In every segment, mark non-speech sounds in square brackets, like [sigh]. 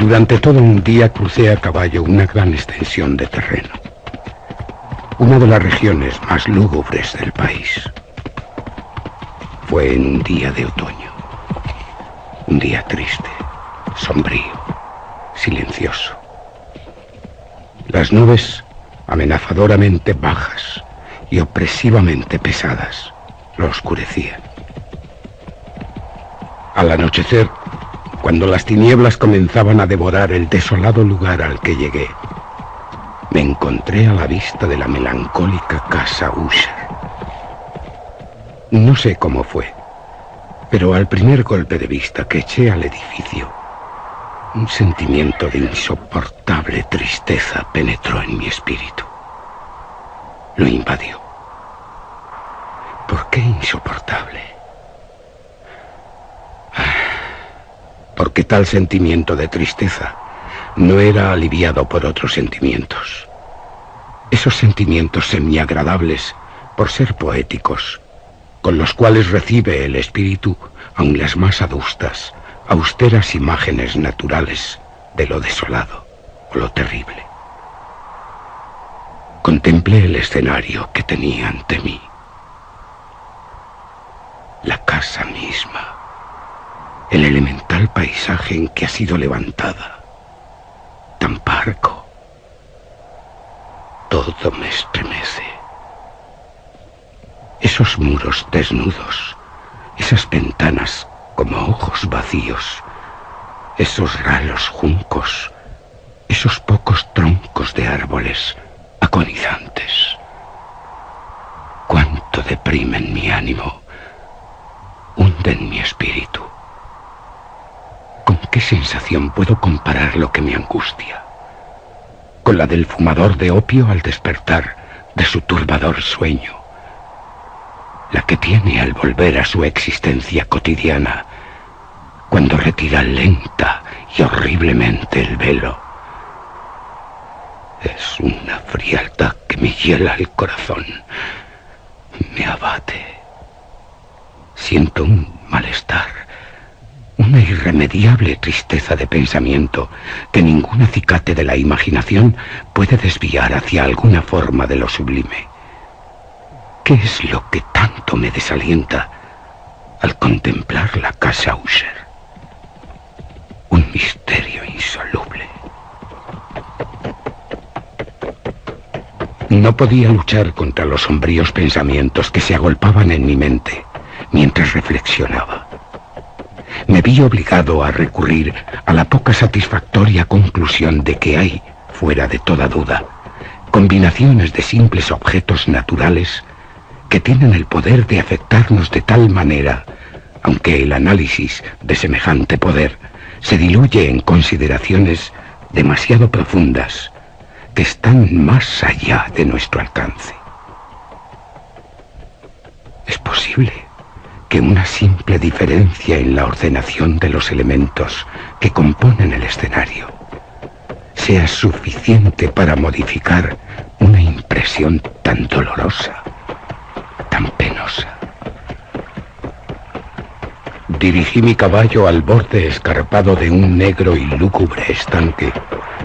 durante todo un día crucé a caballo una gran extensión de terreno. Una de las regiones más lúgubres del país. Fue en un día de otoño. Un día triste, sombrío, silencioso. Las nubes, amenazadoramente bajas y opresivamente pesadas, lo oscurecían. Al anochecer, cuando las tinieblas comenzaban a devorar el desolado lugar al que llegué, me encontré a la vista de la melancólica casa Usher. No sé cómo fue, pero al primer golpe de vista que eché al edificio, un sentimiento de insoportable tristeza penetró en mi espíritu. Lo invadió. ¿Por qué insoportable? Porque tal sentimiento de tristeza no era aliviado por otros sentimientos. Esos sentimientos semiagradables, por ser poéticos, con los cuales recibe el espíritu aun las más adustas, austeras imágenes naturales de lo desolado o lo terrible. Contemplé el escenario que tenía ante mí. La casa misma el elemental paisaje en que ha sido levantada, tan parco. Todo me estremece. Esos muros desnudos, esas ventanas como ojos vacíos, esos ralos juncos, esos pocos troncos de árboles agonizantes. Cuánto deprimen mi ánimo, hunden mi espíritu. ¿Con qué sensación puedo comparar lo que me angustia? Con la del fumador de opio al despertar de su turbador sueño. La que tiene al volver a su existencia cotidiana, cuando retira lenta y horriblemente el velo. Es una frialdad que me hiela el corazón, me abate. Siento un malestar una irremediable tristeza de pensamiento que ningún acicate de la imaginación puede desviar hacia alguna forma de lo sublime. ¿Qué es lo que tanto me desalienta al contemplar la casa Usher? Un misterio insoluble. No podía luchar contra los sombríos pensamientos que se agolpaban en mi mente mientras reflexionaba me vi obligado a recurrir a la poca satisfactoria conclusión de que hay, fuera de toda duda, combinaciones de simples objetos naturales que tienen el poder de afectarnos de tal manera, aunque el análisis de semejante poder se diluye en consideraciones demasiado profundas que están más allá de nuestro alcance. ¿Es posible? Que una simple diferencia en la ordenación de los elementos que componen el escenario sea suficiente para modificar una impresión tan dolorosa, tan penosa. Dirigí mi caballo al borde escarpado de un negro y lúgubre estanque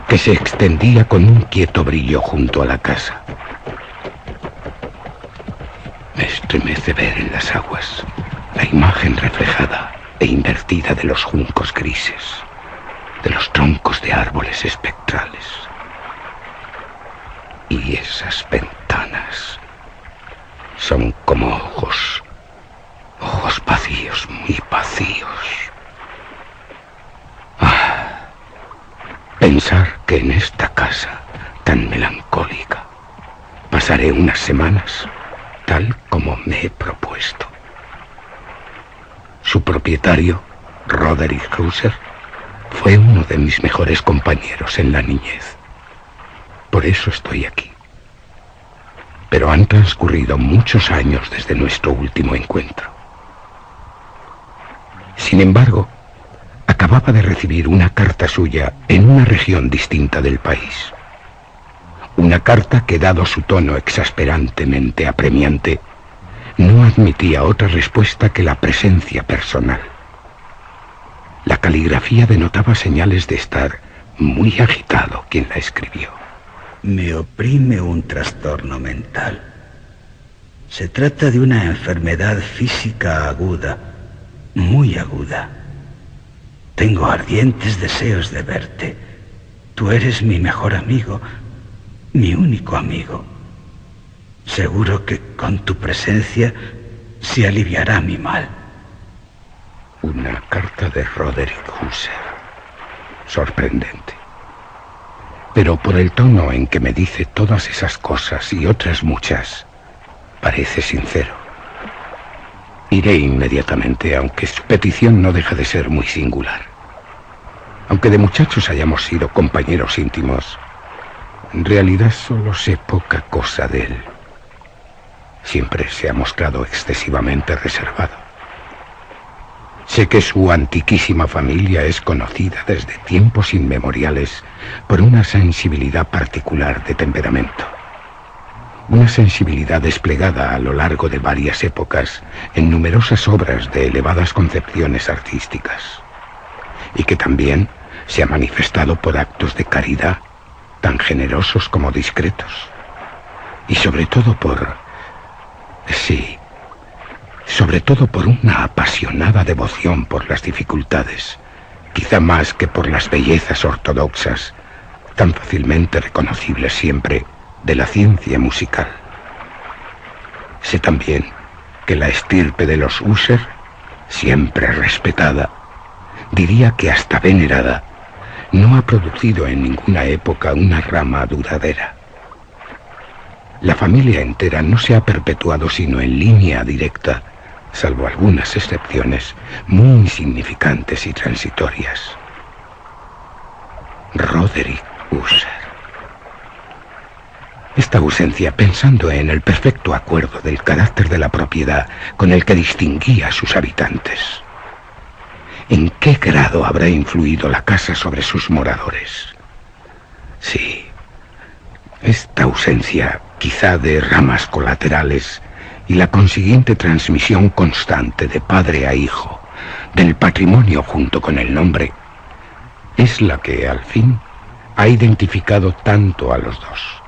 que se extendía con un quieto brillo junto a la casa. Me estremece ver en las aguas la imagen reflejada e invertida de los juncos grises, de los troncos de árboles espectrales. Y esas ventanas son como ojos, ojos vacíos, muy vacíos. Ah, pensar que en esta casa tan melancólica pasaré unas semanas tal como me he propuesto. Su propietario, Roderick Ruser, fue uno de mis mejores compañeros en la niñez. Por eso estoy aquí. Pero han transcurrido muchos años desde nuestro último encuentro. Sin embargo, acababa de recibir una carta suya en una región distinta del país. Una carta que, dado su tono exasperantemente apremiante, no admitía otra respuesta que la presencia personal. La caligrafía denotaba señales de estar muy agitado quien la escribió. Me oprime un trastorno mental. Se trata de una enfermedad física aguda, muy aguda. Tengo ardientes deseos de verte. Tú eres mi mejor amigo, mi único amigo. Seguro que con tu presencia se aliviará mi mal. Una carta de Roderick Husser. Sorprendente. Pero por el tono en que me dice todas esas cosas y otras muchas, parece sincero. Iré inmediatamente, aunque su petición no deja de ser muy singular. Aunque de muchachos hayamos sido compañeros íntimos, en realidad solo sé poca cosa de él. Siempre se ha mostrado excesivamente reservado. Sé que su antiquísima familia es conocida desde tiempos inmemoriales por una sensibilidad particular de temperamento. Una sensibilidad desplegada a lo largo de varias épocas en numerosas obras de elevadas concepciones artísticas. Y que también se ha manifestado por actos de caridad tan generosos como discretos. Y sobre todo por... Sí, sobre todo por una apasionada devoción por las dificultades, quizá más que por las bellezas ortodoxas, tan fácilmente reconocibles siempre de la ciencia musical. Sé también que la estirpe de los User, siempre respetada, diría que hasta venerada, no ha producido en ninguna época una rama duradera. La familia entera no se ha perpetuado sino en línea directa salvo algunas excepciones muy insignificantes y transitorias. Roderick User. Esta ausencia, pensando en el perfecto acuerdo del carácter de la propiedad con el que distinguía a sus habitantes. ¿En qué grado habrá influido la casa sobre sus moradores? Sí, esta ausencia, quizá de ramas colaterales, y la consiguiente transmisión constante de padre a hijo del patrimonio junto con el nombre es la que al fin ha identificado tanto a los dos,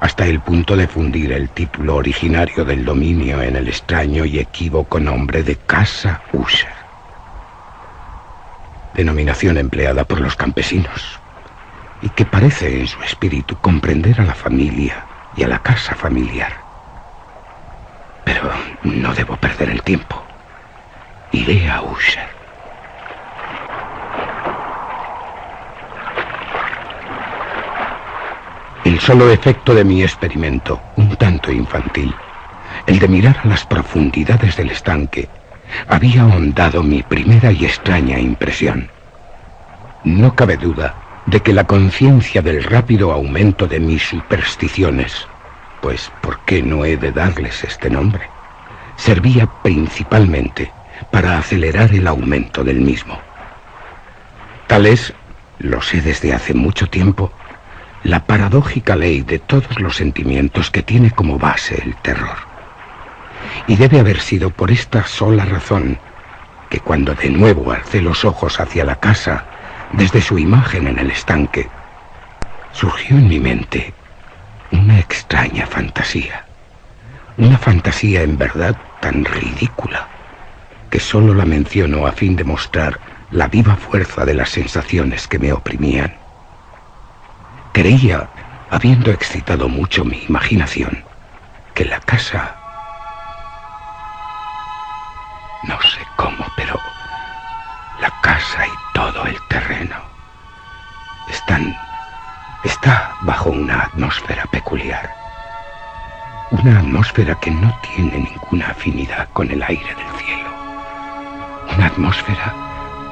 hasta el punto de fundir el título originario del dominio en el extraño y equívoco nombre de Casa Usher, denominación empleada por los campesinos, y que parece en su espíritu comprender a la familia y a la casa familiar. Pero no debo perder el tiempo. Iré a Usher. El solo efecto de mi experimento, un tanto infantil, el de mirar a las profundidades del estanque, había ahondado mi primera y extraña impresión. No cabe duda de que la conciencia del rápido aumento de mis supersticiones pues ¿por qué no he de darles este nombre? Servía principalmente para acelerar el aumento del mismo. Tal es, lo sé desde hace mucho tiempo, la paradójica ley de todos los sentimientos que tiene como base el terror. Y debe haber sido por esta sola razón que cuando de nuevo alcé los ojos hacia la casa, desde su imagen en el estanque, surgió en mi mente una extraña fantasía. Una fantasía en verdad tan ridícula que solo la menciono a fin de mostrar la viva fuerza de las sensaciones que me oprimían. Creía, habiendo excitado mucho mi imaginación, que la casa... No sé cómo, pero la casa y todo el terreno está bajo una atmósfera peculiar. Una atmósfera que no tiene ninguna afinidad con el aire del cielo. Una atmósfera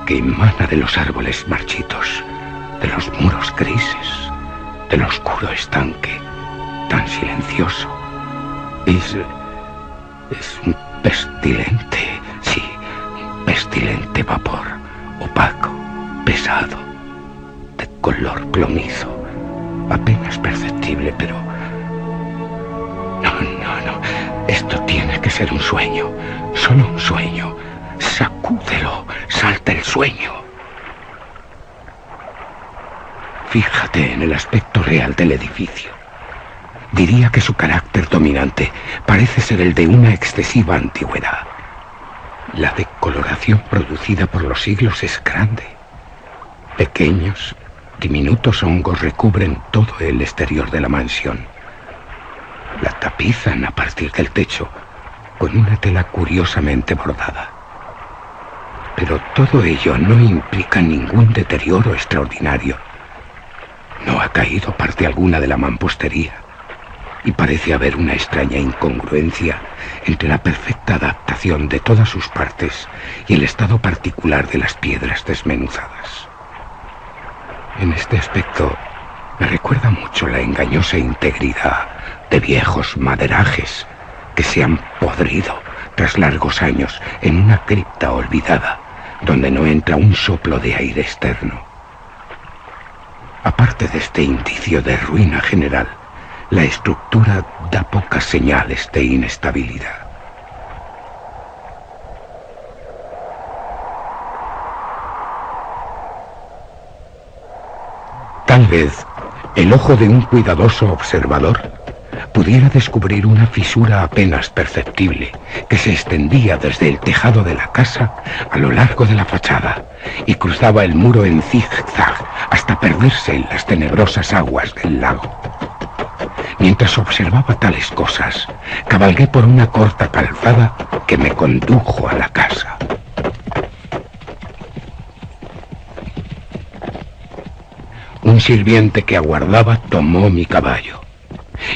que emana de los árboles marchitos, de los muros grises, del oscuro estanque, tan silencioso. Es... es un pestilente, sí, pestilente vapor, opaco, pesado, de color plomizo apenas perceptible, pero... No, no, no. Esto tiene que ser un sueño. Solo un sueño. Sacúdelo. Salta el sueño. Fíjate en el aspecto real del edificio. Diría que su carácter dominante parece ser el de una excesiva antigüedad. La decoloración producida por los siglos es grande. Pequeños, diminutos hongos recubren todo el exterior de la mansión. La tapizan a partir del techo con una tela curiosamente bordada. Pero todo ello no implica ningún deterioro extraordinario. No ha caído parte alguna de la mampostería y parece haber una extraña incongruencia entre la perfecta adaptación de todas sus partes y el estado particular de las piedras desmenuzadas. En este aspecto me recuerda mucho la engañosa integridad de viejos maderajes que se han podrido tras largos años en una cripta olvidada donde no entra un soplo de aire externo. Aparte de este indicio de ruina general, la estructura da pocas señales de inestabilidad. Tal vez el ojo de un cuidadoso observador pudiera descubrir una fisura apenas perceptible que se extendía desde el tejado de la casa a lo largo de la fachada y cruzaba el muro en zigzag hasta perderse en las tenebrosas aguas del lago. Mientras observaba tales cosas, cabalgué por una corta calzada que me condujo a la casa. Un sirviente que aguardaba tomó mi caballo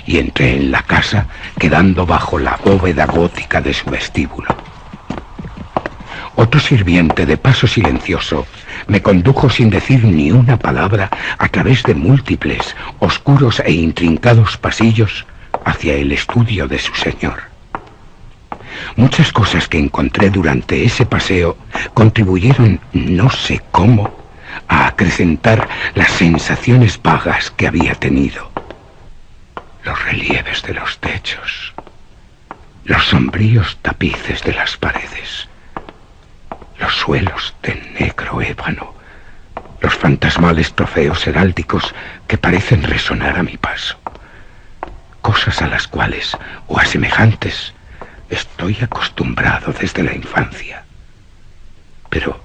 y entré en la casa quedando bajo la bóveda gótica de su vestíbulo. Otro sirviente de paso silencioso me condujo sin decir ni una palabra a través de múltiples, oscuros e intrincados pasillos hacia el estudio de su señor. Muchas cosas que encontré durante ese paseo contribuyeron, no sé cómo, a acrecentar las sensaciones vagas que había tenido los relieves de los techos, los sombríos tapices de las paredes, los suelos de negro ébano, los fantasmales trofeos heráldicos que parecen resonar a mi paso, cosas a las cuales, o a semejantes, estoy acostumbrado desde la infancia. Pero,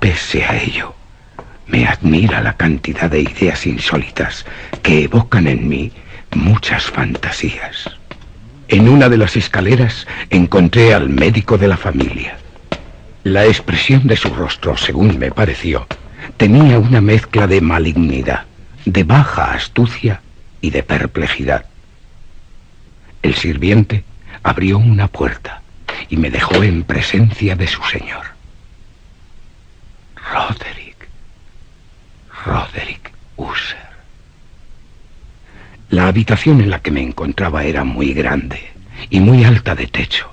pese a ello, me admira la cantidad de ideas insólitas que evocan en mí muchas fantasías. En una de las escaleras encontré al médico de la familia. La expresión de su rostro, según me pareció, tenía una mezcla de malignidad, de baja astucia y de perplejidad. El sirviente abrió una puerta y me dejó en presencia de su señor. Roderick. Roderick User. La habitación en la que me encontraba era muy grande y muy alta de techo.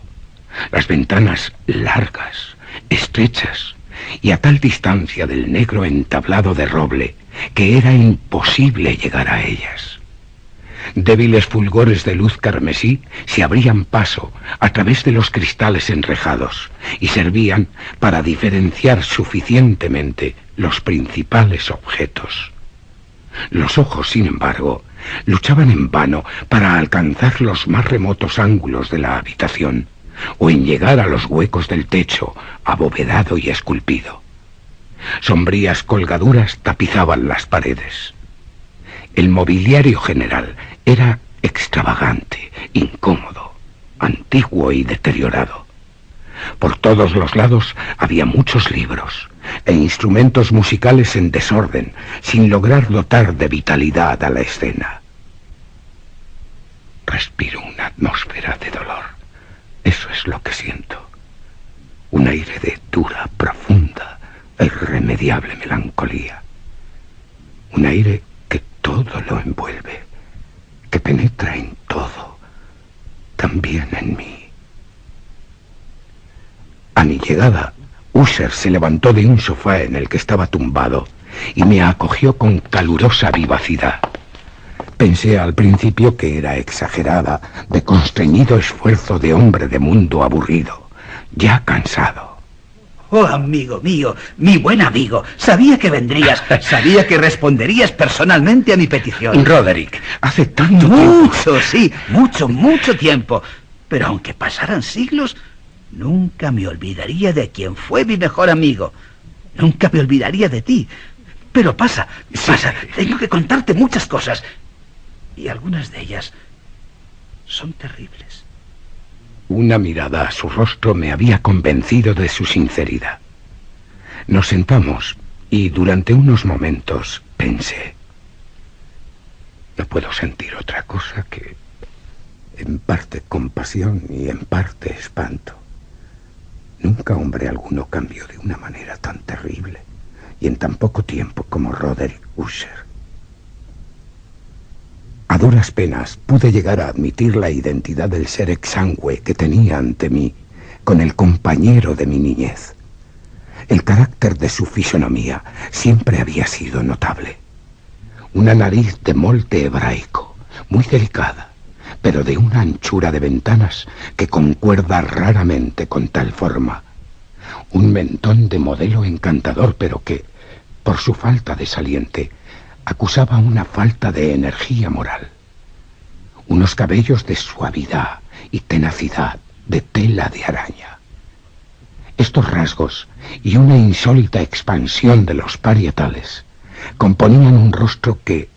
Las ventanas largas, estrechas y a tal distancia del negro entablado de roble que era imposible llegar a ellas. Débiles fulgores de luz carmesí se abrían paso a través de los cristales enrejados y servían para diferenciar suficientemente los principales objetos. Los ojos, sin embargo, luchaban en vano para alcanzar los más remotos ángulos de la habitación o en llegar a los huecos del techo, abovedado y esculpido. Sombrías colgaduras tapizaban las paredes. El mobiliario general era extravagante, incómodo, antiguo y deteriorado. Por todos los lados había muchos libros, e instrumentos musicales en desorden, sin lograr dotar de vitalidad a la escena. Respiro una atmósfera de dolor. Eso es lo que siento. Un aire de dura, profunda irremediable melancolía. Un aire que todo lo envuelve, que penetra en todo, también en mí. A mi llegada Usher se levantó de un sofá en el que estaba tumbado y me acogió con calurosa vivacidad. Pensé al principio que era exagerada, de constreñido esfuerzo de hombre de mundo aburrido, ya cansado. Oh, amigo mío, mi buen amigo, sabía que vendrías, [laughs] sabía que responderías personalmente a mi petición. Roderick, hace tanto Mucho, sí, mucho, mucho tiempo. Pero aunque pasaran siglos, nunca me olvidaría de quien fue mi mejor amigo. Nunca me olvidaría de ti. Pero pasa, pasa, tengo que contarte muchas cosas. Y algunas de ellas son terribles. Una mirada a su rostro me había convencido de su sinceridad. Nos sentamos y durante unos momentos pensé, no puedo sentir otra cosa que en parte compasión y en parte espanto. Nunca hombre alguno cambió de una manera tan terrible y en tan poco tiempo como Roderick Usher. A duras penas pude llegar a admitir la identidad del ser exangüe que tenía ante mí con el compañero de mi niñez. El carácter de su fisonomía siempre había sido notable. Una nariz de molde hebraico, muy delicada, pero de una anchura de ventanas que concuerda raramente con tal forma. Un mentón de modelo encantador, pero que, por su falta de saliente, acusaba una falta de energía moral. Unos cabellos de suavidad y tenacidad de tela de araña. Estos rasgos y una insólita expansión de los parietales componían un rostro que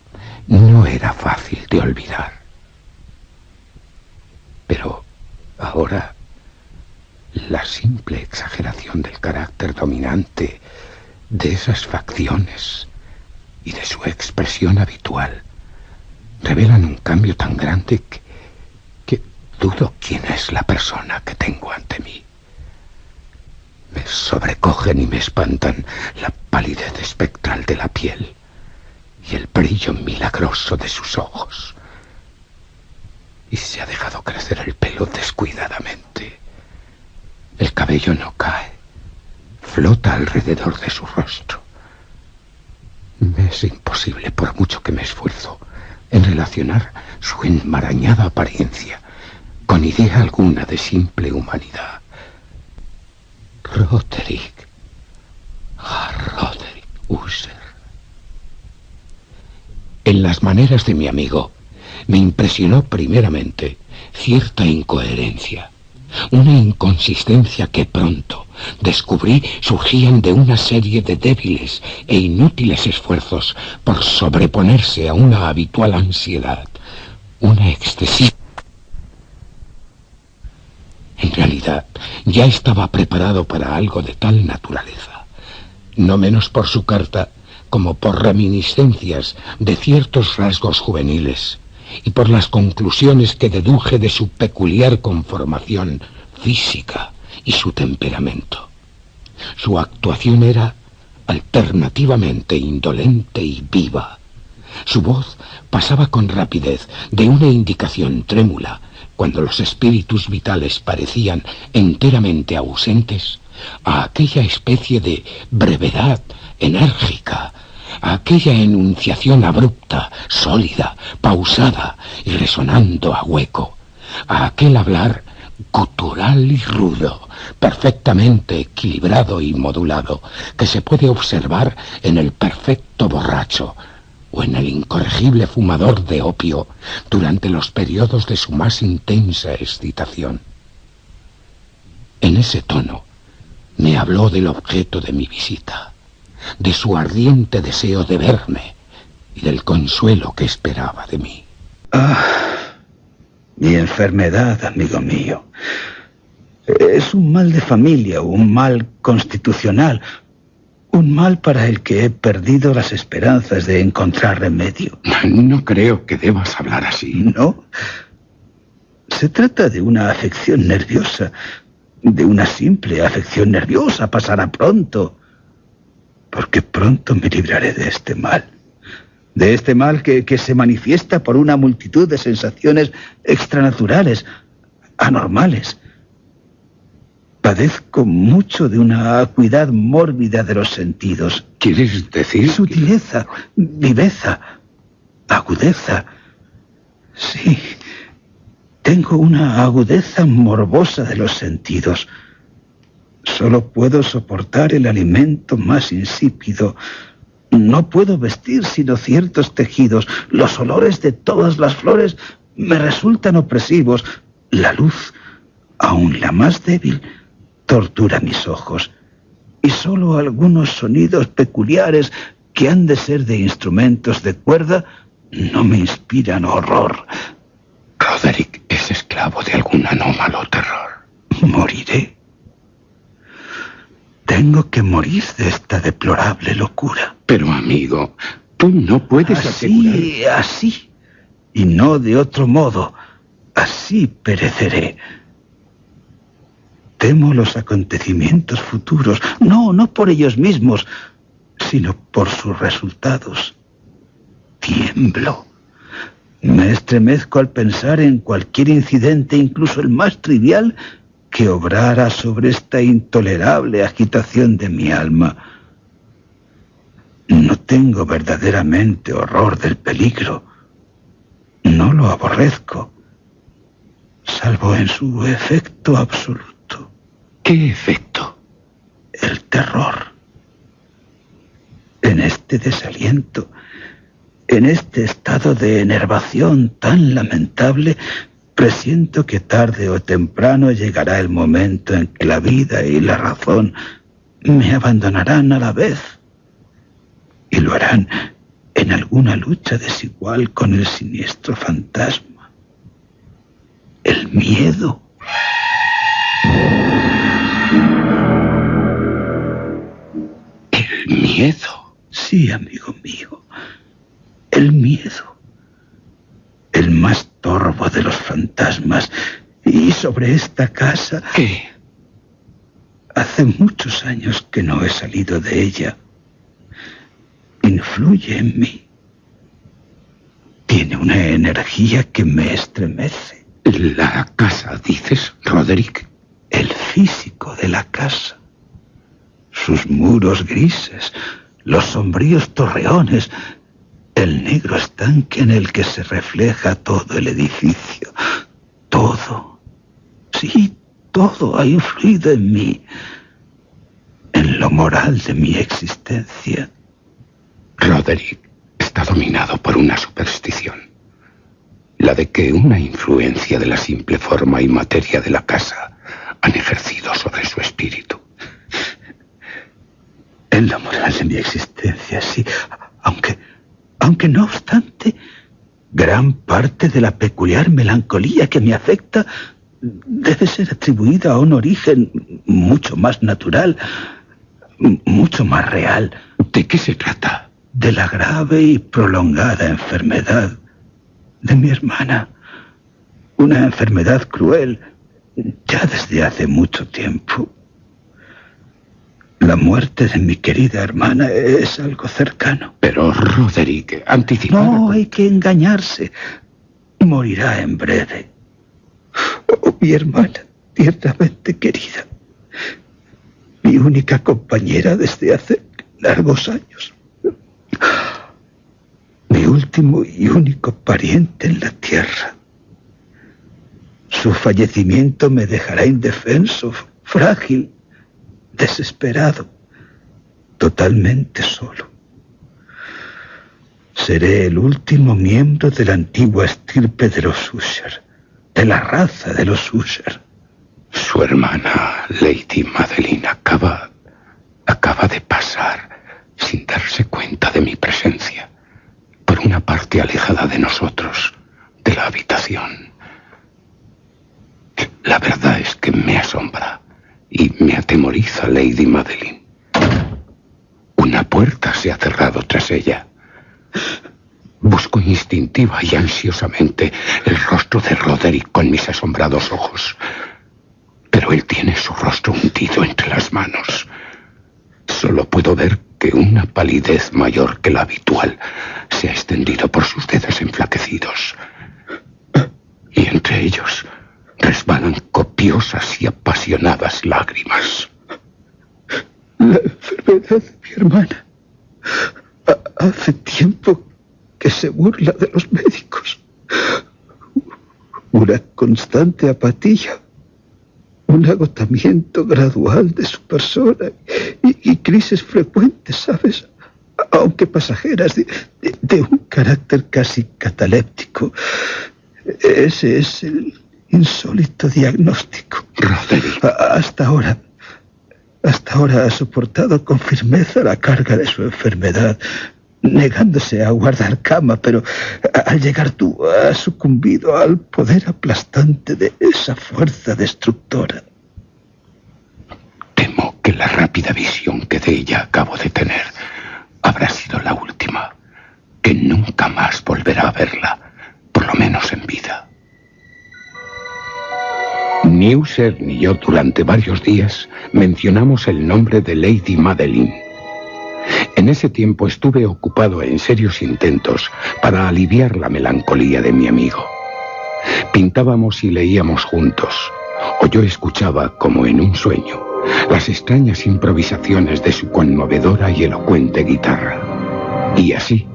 no era fácil de olvidar. Pero ahora la simple exageración del carácter dominante de esas facciones y de su expresión habitual revelan un cambio tan grande que, que dudo quién es la persona que tengo ante mí. Me sobrecogen y me espantan la palidez espectral de la piel y el brillo milagroso de sus ojos. Y se ha dejado crecer el pelo descuidadamente. El cabello no cae, flota alrededor de su rostro. Me es imposible, por mucho que me esfuerzo, en relacionar su enmarañada apariencia con idea alguna de simple humanidad. Roderick. Ah, Roderick User. En las maneras de mi amigo me impresionó primeramente cierta incoherencia una inconsistencia que pronto descubrí surgían de una serie de débiles e inútiles esfuerzos por sobreponerse a una habitual ansiedad, una excesiva... En realidad, ya estaba preparado para algo de tal naturaleza, no menos por su carta como por reminiscencias de ciertos rasgos juveniles y por las conclusiones que deduje de su peculiar conformación física y su temperamento. Su actuación era alternativamente indolente y viva. Su voz pasaba con rapidez de una indicación trémula cuando los espíritus vitales parecían enteramente ausentes a aquella especie de brevedad enérgica aquella enunciación abrupta, sólida, pausada y resonando a hueco, a aquel hablar gutural y rudo, perfectamente equilibrado y modulado, que se puede observar en el perfecto borracho o en el incorregible fumador de opio durante los periodos de su más intensa excitación. En ese tono me habló del objeto de mi visita de su ardiente deseo de verme y del consuelo que esperaba de mí. Ah, mi enfermedad, amigo mío. Es un mal de familia, un mal constitucional, un mal para el que he perdido las esperanzas de encontrar remedio. [laughs] No creo que debas hablar así. No. Se trata de una afección nerviosa, de una simple afección nerviosa, pasará pronto porque pronto me libraré de este mal. De este mal que, que se manifiesta por una multitud de sensaciones extranaturales, anormales. Padezco mucho de una acuidad mórbida de los sentidos. ¿Quieres decir? Sutileza, viveza, agudeza. Sí, tengo una agudeza morbosa de los sentidos. Solo puedo soportar el alimento más insípido. No puedo vestir sino ciertos tejidos. Los olores de todas las flores me resultan opresivos. La luz, aun la más débil, tortura mis ojos. Y solo algunos sonidos peculiares que han de ser de instrumentos de cuerda no me inspiran horror. Roderick es esclavo de algún anómalo terror. Moriré. Tengo que morir de esta deplorable locura. Pero amigo, tú no puedes así, Así, y no de otro modo. Así pereceré. Temo los acontecimientos futuros, no, no por ellos mismos, sino por sus resultados. Tiemblo. Me estremezco al pensar en cualquier incidente, incluso el más trivial, que obrara sobre esta intolerable agitación de mi alma. No tengo verdaderamente horror del peligro. No lo aborrezco, salvo en su efecto absoluto. ¿Qué efecto? El terror. En este desaliento, en este estado de enervación tan lamentable, presiento que tarde o temprano llegará el momento en que la vida y la razón me abandonarán a la vez. Y lo harán en alguna lucha desigual con el siniestro fantasma. El miedo. El miedo. Sí, amigo mío. El miedo. El más de los fantasmas. Y sobre esta casa... ¿Qué? Hace muchos años que no he salido de ella. Influye en mí. Tiene una energía que me estremece. La casa, dices, Roderick. El físico de la casa. Sus muros grises, los sombríos torreones, el negro estanque en el que se refleja todo el edificio. Todo. Sí, todo ha influido en mí, en lo moral de mi existencia. Roderick está dominado por una superstición. La de que una influencia de la simple forma y materia de la casa han ejercido sobre su espíritu. En lo moral de mi existencia, sí, aunque aunque no obstante, gran parte de la peculiar melancolía que me afecta debe ser atribuida a un origen mucho más natural, mucho más real. ¿De qué se trata? De la grave y prolongada enfermedad de mi hermana. Una enfermedad cruel ya desde hace mucho tiempo. La muerte de mi querida hermana es algo cercano. Pero, Roderick, anticipar... No hay que engañarse. Morirá en breve. Oh, mi hermana, tiernamente querida. Mi única compañera desde hace largos años. Mi último y único pariente en la tierra. Su fallecimiento me dejará indefenso, frágil desesperado, totalmente solo. Seré el último miembro de la antigua estirpe de los Usher, de la raza de los Usher. Su hermana, Lady Madeline, acaba, acaba de pasar sin darse cuenta de mi presencia por una parte alejada de nosotros, de la habitación. La verdad es que me asombra y me atemoriza Lady Madeline. Una puerta se ha cerrado tras ella. Busco instintiva y ansiosamente el rostro de Roderick con mis asombrados ojos. Pero él tiene su rostro hundido entre las manos. Solo puedo ver que una palidez mayor que la habitual se ha extendido por sus dedos enflaquecidos. Y entre ellos resbalan copiosas y apasionadas lágrimas. La enfermedad de mi hermana. Hace tiempo que se burla de los médicos. Una constante apatía. un agotamiento gradual de su persona y, crisis frecuentes, ¿sabes? Aunque pasajeras, de, un carácter casi cataléptico. Ese es el insólito diagnóstico. Roderick. Hasta ahora, hasta ahora ha soportado con firmeza la carga de su enfermedad, negándose a guardar cama, pero al llegar tú has sucumbido al poder aplastante de esa fuerza destructora. Temo que la rápida visión que de ella acabo de tener habrá sido la última, que nunca más volverá a verla, por lo menos en vida. Ni User ni yo durante varios días mencionamos el nombre de Lady Madeline en ese tiempo estuve ocupado en serios intentos para aliviar la melancolía de mi amigo. Pintábamos y leíamos juntos, o yo escuchaba, como en un sueño, las extrañas improvisaciones de su conmovedora y elocuente guitarra. Y así,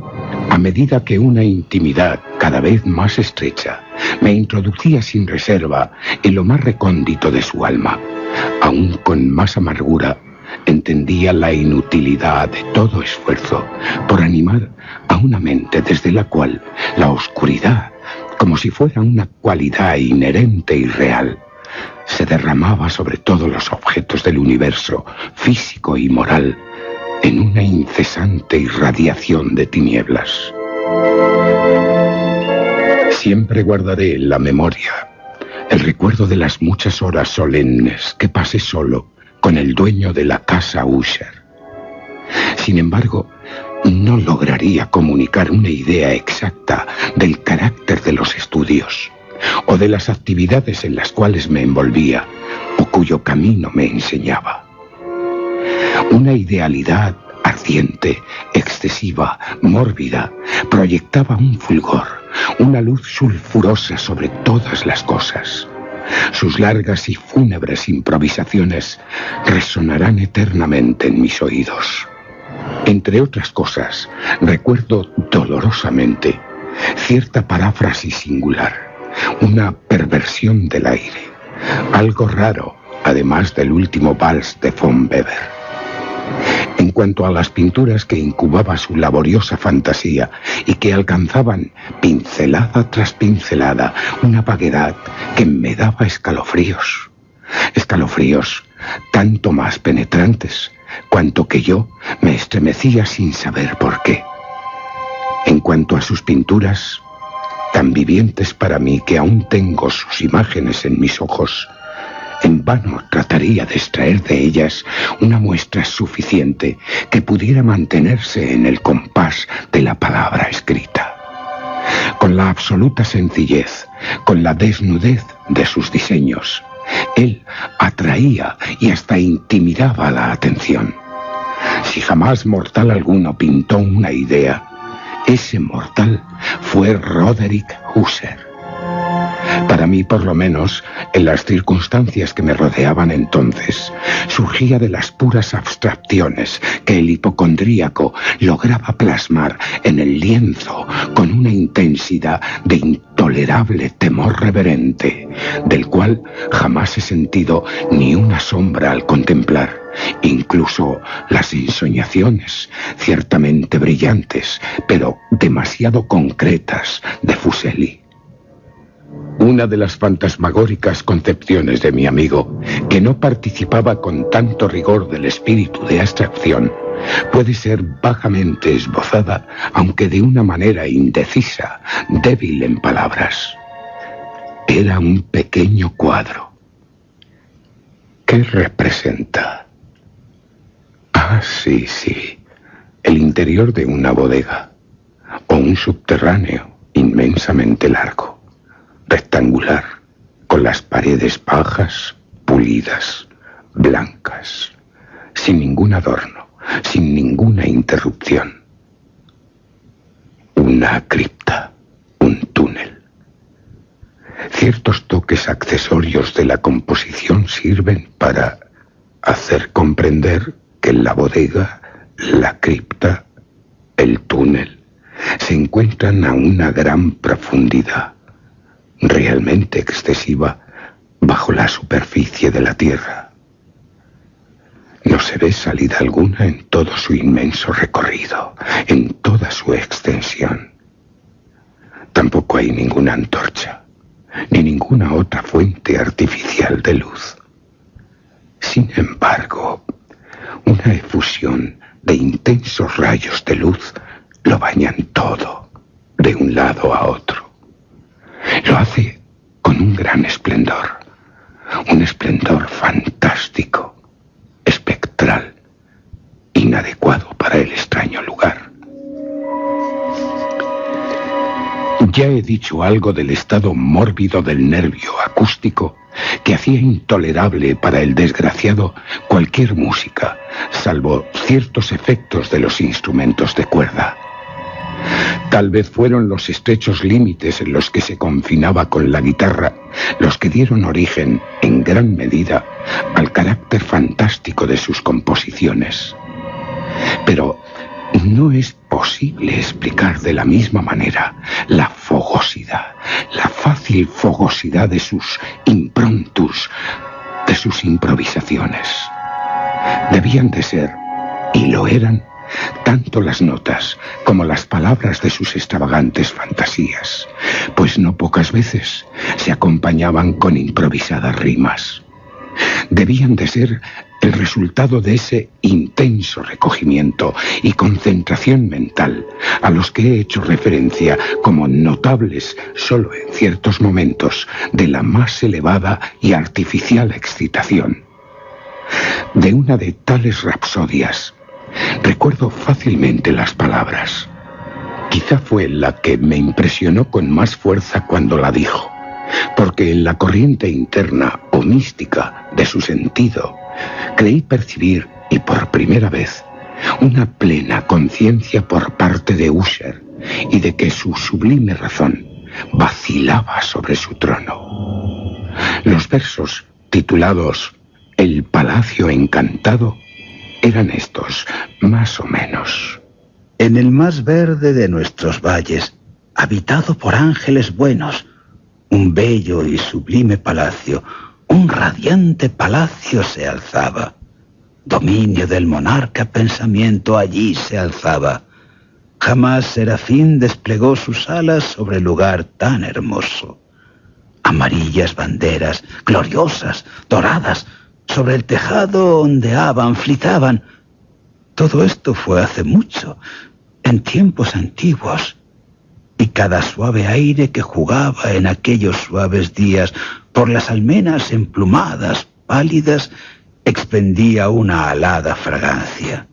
a medida que una intimidad cada vez más estrecha me introducía sin reserva en lo más recóndito de su alma, aún con más amargura entendía la inutilidad de todo esfuerzo por animar a una mente desde la cual la oscuridad, como si fuera una cualidad inherente y real, se derramaba sobre todos los objetos del universo físico y moral en una incesante irradiación de tinieblas. Siempre guardaré en la memoria el recuerdo de las muchas horas solemnes que pasé solo con el dueño de la casa Usher. Sin embargo, no lograría comunicar una idea exacta del carácter de los estudios o de las actividades en las cuales me envolvía o cuyo camino me enseñaba. Una idealidad ardiente, excesiva, mórbida, proyectaba un fulgor, una luz sulfurosa sobre todas las cosas. Sus largas y fúnebres improvisaciones resonarán eternamente en mis oídos. Entre otras cosas, recuerdo dolorosamente cierta paráfrasis singular, una perversión del aire, algo raro, además del último vals de von Weber. En cuanto a las pinturas que incubaba su laboriosa fantasía y que alcanzaban, pincelada tras pincelada, una vaguedad que me daba escalofríos. Escalofríos tanto más penetrantes cuanto que yo me estremecía sin saber por qué. En cuanto a sus pinturas, tan vivientes para mí que aún tengo sus imágenes en mis ojos, en vano trataría de extraer de ellas una muestra suficiente que pudiera mantenerse en el compás de la palabra escrita. Con la absoluta sencillez, con la desnudez de sus diseños, él atraía y hasta intimidaba la atención. Si jamás mortal alguno pintó una idea, ese mortal fue Roderick Husser. Para mí, por lo menos, en las circunstancias que me rodeaban entonces, surgía de las puras abstracciones que el hipocondríaco lograba plasmar en el lienzo con una intensidad de intolerable temor reverente, del cual jamás he sentido ni una sombra al contemplar. Incluso las ensoñaciones, ciertamente brillantes, pero demasiado concretas, de Fuseli una de las fantasmagóricas concepciones de mi amigo, que no participaba con tanto rigor del espíritu de abstracción, puede ser vagamente esbozada, aunque de una manera indecisa, débil en palabras. Era un pequeño cuadro. ¿Qué representa? Ah, sí, sí. El interior de una bodega o un subterráneo inmensamente largo rectangular, con las paredes bajas, pulidas, blancas, sin ningún adorno, sin ninguna interrupción. Una cripta, un túnel. Ciertos toques accesorios de la composición sirven para hacer comprender que la bodega, la cripta, el túnel, se encuentran a una gran profundidad realmente excesiva bajo la superficie de la Tierra. No se ve salida alguna en todo su inmenso recorrido, en toda su extensión. Tampoco hay ninguna antorcha, ni ninguna otra fuente artificial de luz. Sin embargo, una efusión de intensos rayos de luz lo bañan todo, de un lado a otro. Lo hace con un gran esplendor, un esplendor fantástico, espectral, inadecuado para el extraño lugar. Ya he dicho algo del estado mórbido del nervio acústico que hacía intolerable para el desgraciado cualquier música, salvo ciertos efectos de los instrumentos de cuerda. Tal vez fueron los estrechos límites en los que se confinaba con la guitarra los que dieron origen, en gran medida, al carácter fantástico de sus composiciones. Pero no es posible explicar de la misma manera la fogosidad, la fácil fogosidad de sus improntus, de sus improvisaciones. Debían de ser, y lo eran, tanto las notas como las palabras de sus extravagantes fantasías, pues no pocas veces se acompañaban con improvisadas rimas. Debían de ser el resultado de ese intenso recogimiento y concentración mental a los que he hecho referencia como notables solo en ciertos momentos de la más elevada y artificial excitación. De una de tales rapsodias Recuerdo fácilmente las palabras. Quizá fue la que me impresionó con más fuerza cuando la dijo, porque en la corriente interna o mística de su sentido creí percibir, y por primera vez, una plena conciencia por parte de Usher y de que su sublime razón vacilaba sobre su trono. Los versos titulados El Palacio Encantado eran estos, más o menos. En el más verde de nuestros valles, habitado por ángeles buenos, un bello y sublime palacio, un radiante palacio se alzaba. Dominio del monarca pensamiento allí se alzaba. Jamás Serafín desplegó sus alas sobre lugar tan hermoso. Amarillas banderas, gloriosas, doradas, sobre el tejado ondeaban, flitaban. Todo esto fue hace mucho, en tiempos antiguos. Y cada suave aire que jugaba en aquellos suaves días por las almenas emplumadas, pálidas, expendía una alada fragancia.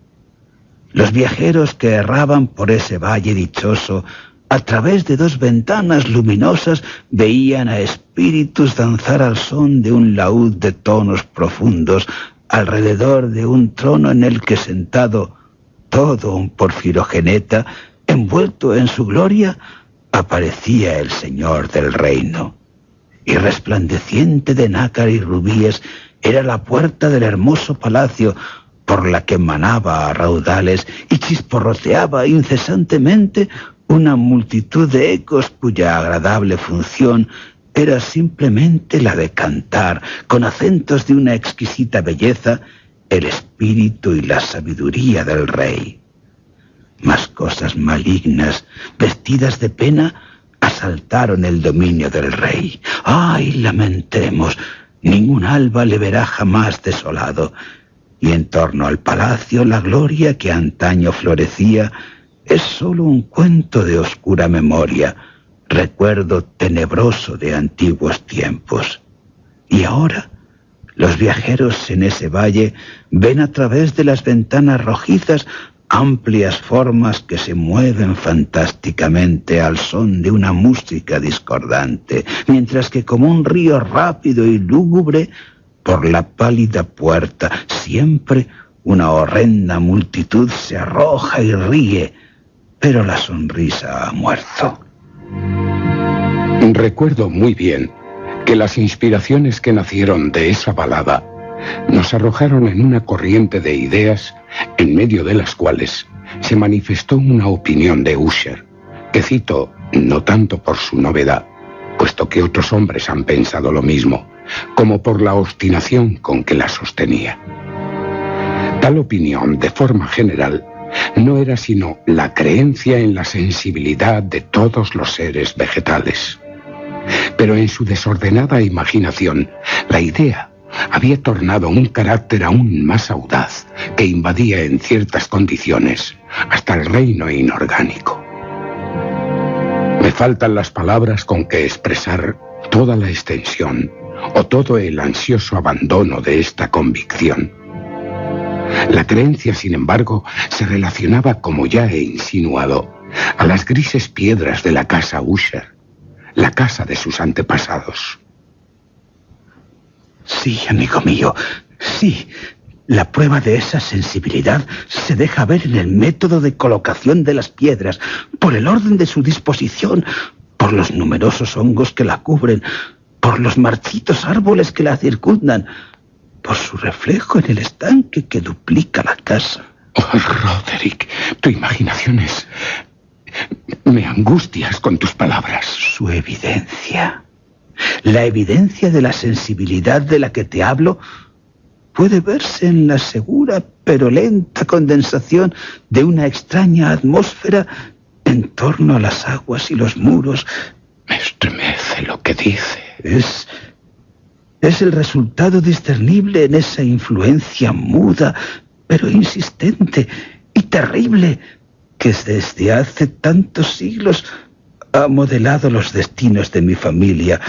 Los viajeros que erraban por ese valle dichoso a través de dos ventanas luminosas veían a espíritus danzar al son de un laúd de tonos profundos alrededor de un trono en el que sentado todo un porfirogeneta, envuelto en su gloria, aparecía el Señor del reino. Y resplandeciente de nácar y rubíes era la puerta del hermoso palacio por la que manaba a raudales y chisporroteaba incesantemente una multitud de ecos cuya agradable función era simplemente la de cantar, con acentos de una exquisita belleza, el espíritu y la sabiduría del rey. Más cosas malignas, vestidas de pena, asaltaron el dominio del rey. ¡Ay, lamentemos! Ningún alba le verá jamás desolado. Y en torno al palacio la gloria que antaño florecía es sólo un cuento de oscura memoria, recuerdo tenebroso de antiguos tiempos. Y ahora los viajeros en ese valle ven a través de las ventanas rojizas amplias formas que se mueven fantásticamente al son de una música discordante, mientras que como un río rápido y lúgubre, por la pálida puerta, siempre una horrenda multitud se arroja y ríe, pero la sonrisa ha muerto. Recuerdo muy bien que las inspiraciones que nacieron de esa balada nos arrojaron en una corriente de ideas en medio de las cuales se manifestó una opinión de Usher, que cito no tanto por su novedad, puesto que otros hombres han pensado lo mismo, como por la obstinación con que la sostenía. Tal opinión, de forma general, no era sino la creencia en la sensibilidad de todos los seres vegetales. Pero en su desordenada imaginación, la idea había tornado un carácter aún más audaz que invadía en ciertas condiciones hasta el reino inorgánico. Me faltan las palabras con que expresar toda la extensión o todo el ansioso abandono de esta convicción. La creencia, sin embargo, se relacionaba, como ya he insinuado, a las grises piedras de la casa Usher, la casa de sus antepasados. Sí, amigo mío, sí. La prueba de esa sensibilidad se deja ver en el método de colocación de las piedras, por el orden de su disposición, por los numerosos hongos que la cubren, por los marchitos árboles que la circundan, por su reflejo en el estanque que duplica la casa. Oh, Roderick, tu imaginación es... Me angustias con tus palabras. Su evidencia. La evidencia de la sensibilidad de la que te hablo puede verse en la segura pero lenta condensación de una extraña atmósfera en torno a las aguas y los muros. Me estremece lo que dice. Es es el resultado discernible en esa influencia muda, pero insistente y terrible, que desde hace tantos siglos ha modelado los destinos de mi familia,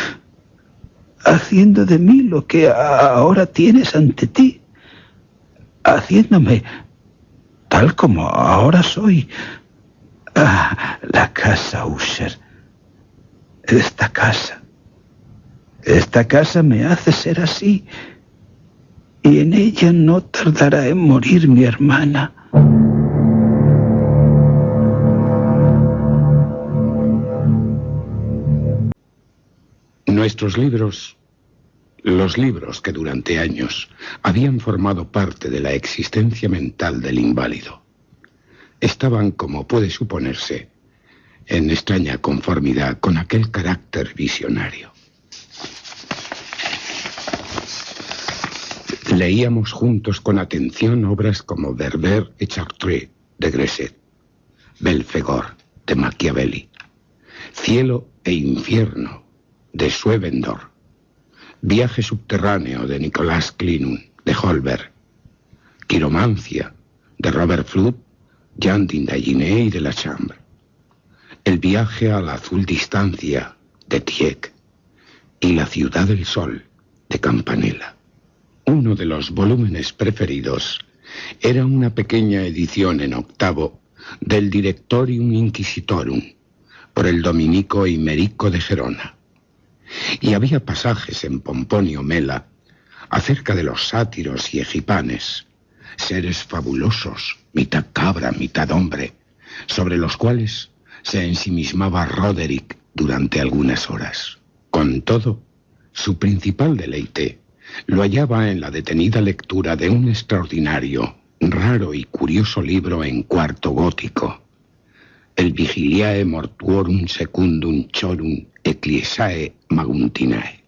haciendo de mí lo que ahora tienes ante ti, haciéndome tal como ahora soy. Ah, la casa Usher. Esta casa esta casa me hace ser así, y en ella no tardará en morir mi hermana. Nuestros libros, los libros que durante años habían formado parte de la existencia mental del inválido, estaban, como puede suponerse, en extraña conformidad con aquel carácter visionario. Leíamos juntos con atención obras como Berber et Chartres de Gresset, Belfegor de Machiavelli, Cielo e Infierno de Suevendor, Viaje subterráneo de Nicolás Klinun de Holberg, Quiromancia de Robert Flood, Jean d'Indaginé y de la Chambre, El viaje a la azul distancia de Tieck y La ciudad del sol de Campanella. Uno de los volúmenes preferidos era una pequeña edición en octavo del Directorium Inquisitorum por el dominico Imerico de Gerona. Y había pasajes en Pomponio Mela acerca de los sátiros y egipanes, seres fabulosos, mitad cabra, mitad hombre, sobre los cuales se ensimismaba Roderick durante algunas horas. Con todo, su principal deleite lo hallaba en la detenida lectura de un extraordinario, raro y curioso libro en cuarto gótico, el Vigiliae Mortuorum Secundum Chorum Ecclesiae Maguntinae,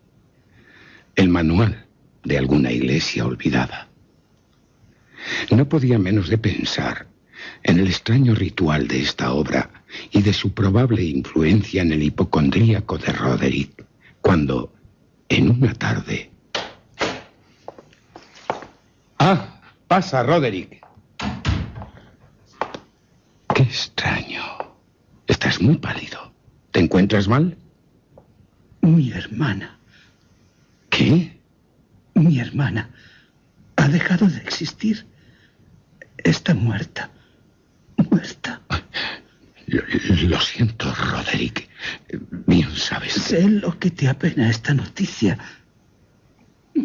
el manual de alguna iglesia olvidada. No podía menos de pensar en el extraño ritual de esta obra y de su probable influencia en el hipocondríaco de Roderick, cuando, en una tarde, Ah, pasa, Roderick. Qué extraño. Estás muy pálido. ¿Te encuentras mal? Mi hermana. ¿Qué? Mi hermana ha dejado de existir. Está muerta. Muerta. Lo, siento, Roderick. Bien sabes. Sé lo que te apena esta noticia.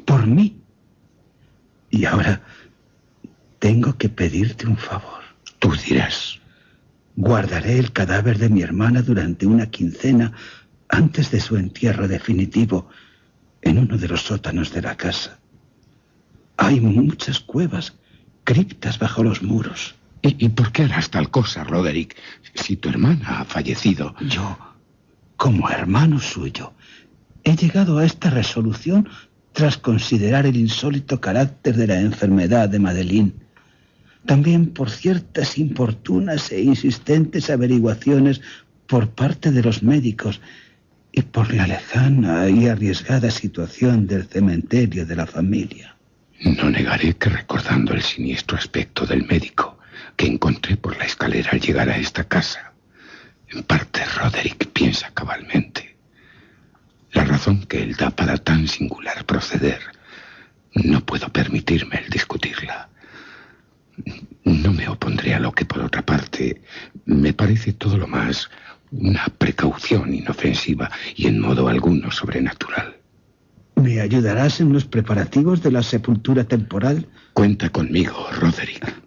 Por mí y ahora tengo que pedirte un favor. Tú dirás. Guardaré el cadáver de mi hermana durante una quincena antes de su entierro definitivo en uno de los sótanos de la casa. Hay muchas cuevas, criptas bajo los muros. ¿Y, ¿Y, por qué harás tal cosa, Roderick, si tu hermana ha fallecido? Yo, como hermano suyo, he llegado a esta resolución tras considerar el insólito carácter de la enfermedad de Madeline, también por ciertas importunas e insistentes averiguaciones por parte de los médicos y por la lejana y arriesgada situación del cementerio de la familia. No negaré que recordando el siniestro aspecto del médico que encontré por la escalera al llegar a esta casa, en parte Roderick piensa cabalmente. La razón que él da para tan singular proceder, no puedo permitirme el discutirla. No me opondré a lo que por otra parte me parece todo lo más una precaución inofensiva y en modo alguno sobrenatural. ¿Me ayudarás en los preparativos de la sepultura temporal? Cuenta conmigo, Roderick.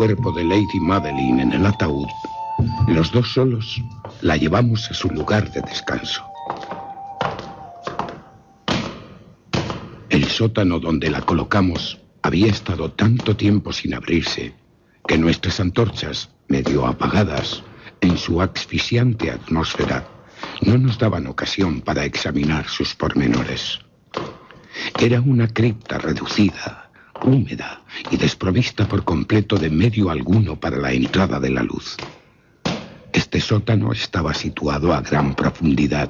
Cuerpo de Lady Madeline en el ataúd, los dos solos la llevamos a su lugar de descanso. El sótano donde la colocamos había estado tanto tiempo sin abrirse que nuestras antorchas, medio apagadas en su asfixiante atmósfera, no nos daban ocasión para examinar sus pormenores. Era una cripta reducida, húmeda y desprovista por completo de medio alguno para la entrada de la luz. Este sótano estaba situado a gran profundidad,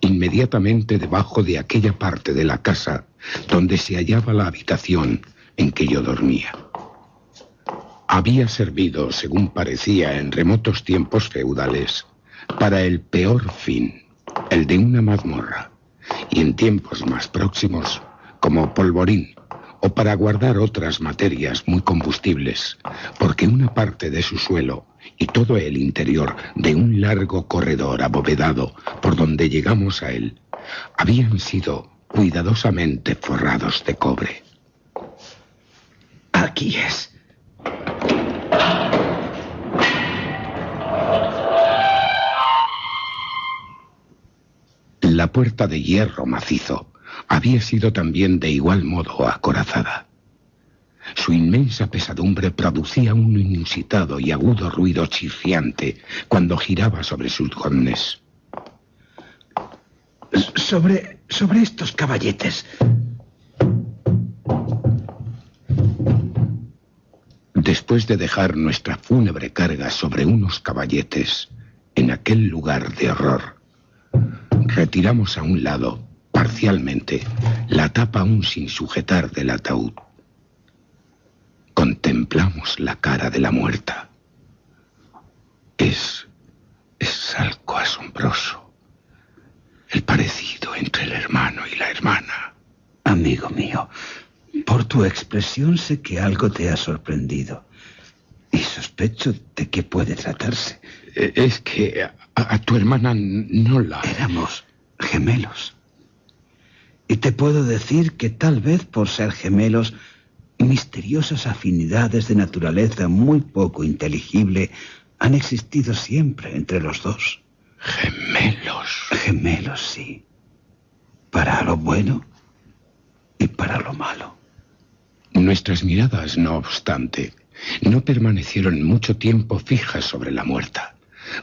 inmediatamente debajo de aquella parte de la casa donde se hallaba la habitación en que yo dormía. Había servido, según parecía en remotos tiempos feudales, para el peor fin, el de una mazmorra, y en tiempos más próximos como polvorín o para guardar otras materias muy combustibles, porque una parte de su suelo y todo el interior de un largo corredor abovedado por donde llegamos a él habían sido cuidadosamente forrados de cobre. Aquí es. La puerta de hierro macizo había sido también de igual modo acorazada. Su inmensa pesadumbre producía un inusitado y agudo ruido chirriante cuando giraba sobre sus goznes. Sobre, sobre estos caballetes. Después de dejar nuestra fúnebre carga sobre unos caballetes en aquel lugar de horror, retiramos a un lado parcialmente la tapa aún sin sujetar del ataúd. Contemplamos la cara de la muerta. Es... es algo asombroso. El parecido entre el hermano y la hermana. Amigo mío, por tu expresión sé que algo te ha sorprendido. Y sospecho de qué puede tratarse. Es que a, a tu hermana no la... Éramos gemelos. Y te puedo decir que tal vez por ser gemelos, misteriosas afinidades de naturaleza muy poco inteligible han existido siempre entre los dos. Gemelos. Gemelos, sí. Para lo bueno y para lo malo. Nuestras miradas, no obstante, no permanecieron mucho tiempo fijas sobre la muerta,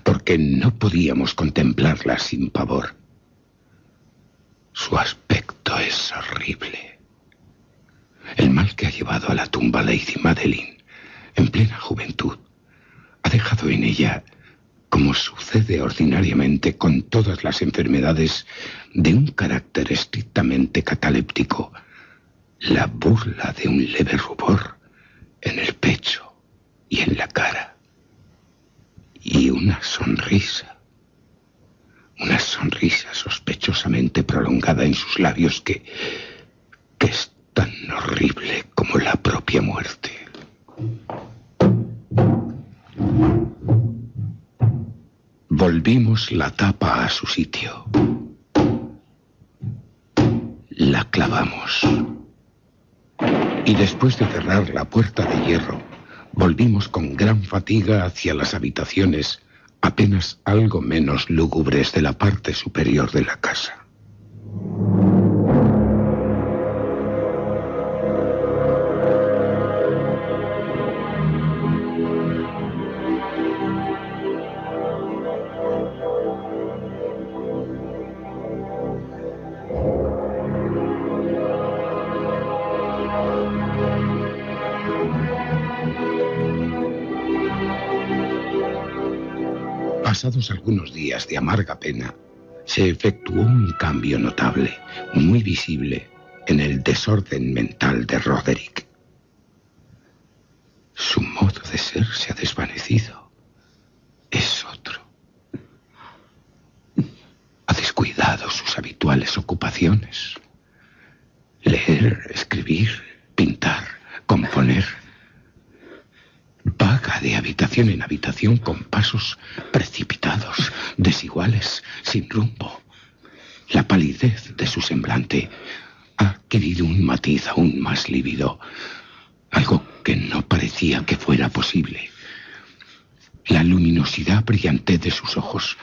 porque no podíamos contemplarla sin pavor. Su aspecto es horrible. El mal que ha llevado a la tumba Lady Madeline en plena juventud ha dejado en ella, como sucede ordinariamente con todas las enfermedades de un carácter estrictamente cataléptico, la burla de un leve rubor en el pecho y en la cara y una sonrisa una sonrisa sospechosamente prolongada en sus labios que, que es tan horrible como la propia muerte. Volvimos la tapa a su sitio. La clavamos. Y después de cerrar la puerta de hierro, volvimos con gran fatiga hacia las habitaciones apenas algo menos lúgubres de la parte superior de la casa. Pena, se efectuó un cambio notable, muy visible, en el desorden mental de Roderick. Su modo de ser se ha desvanecido. Es otro. Ha descuidado sus habituales ocupaciones. Leer, escribir, pintar, componer vaga de habitación en habitación con pasos precipitados, desiguales, sin rumbo. La palidez de su semblante ha adquirido un matiz aún más lívido, algo que no parecía que fuera posible. La luminosidad brillante de sus ojos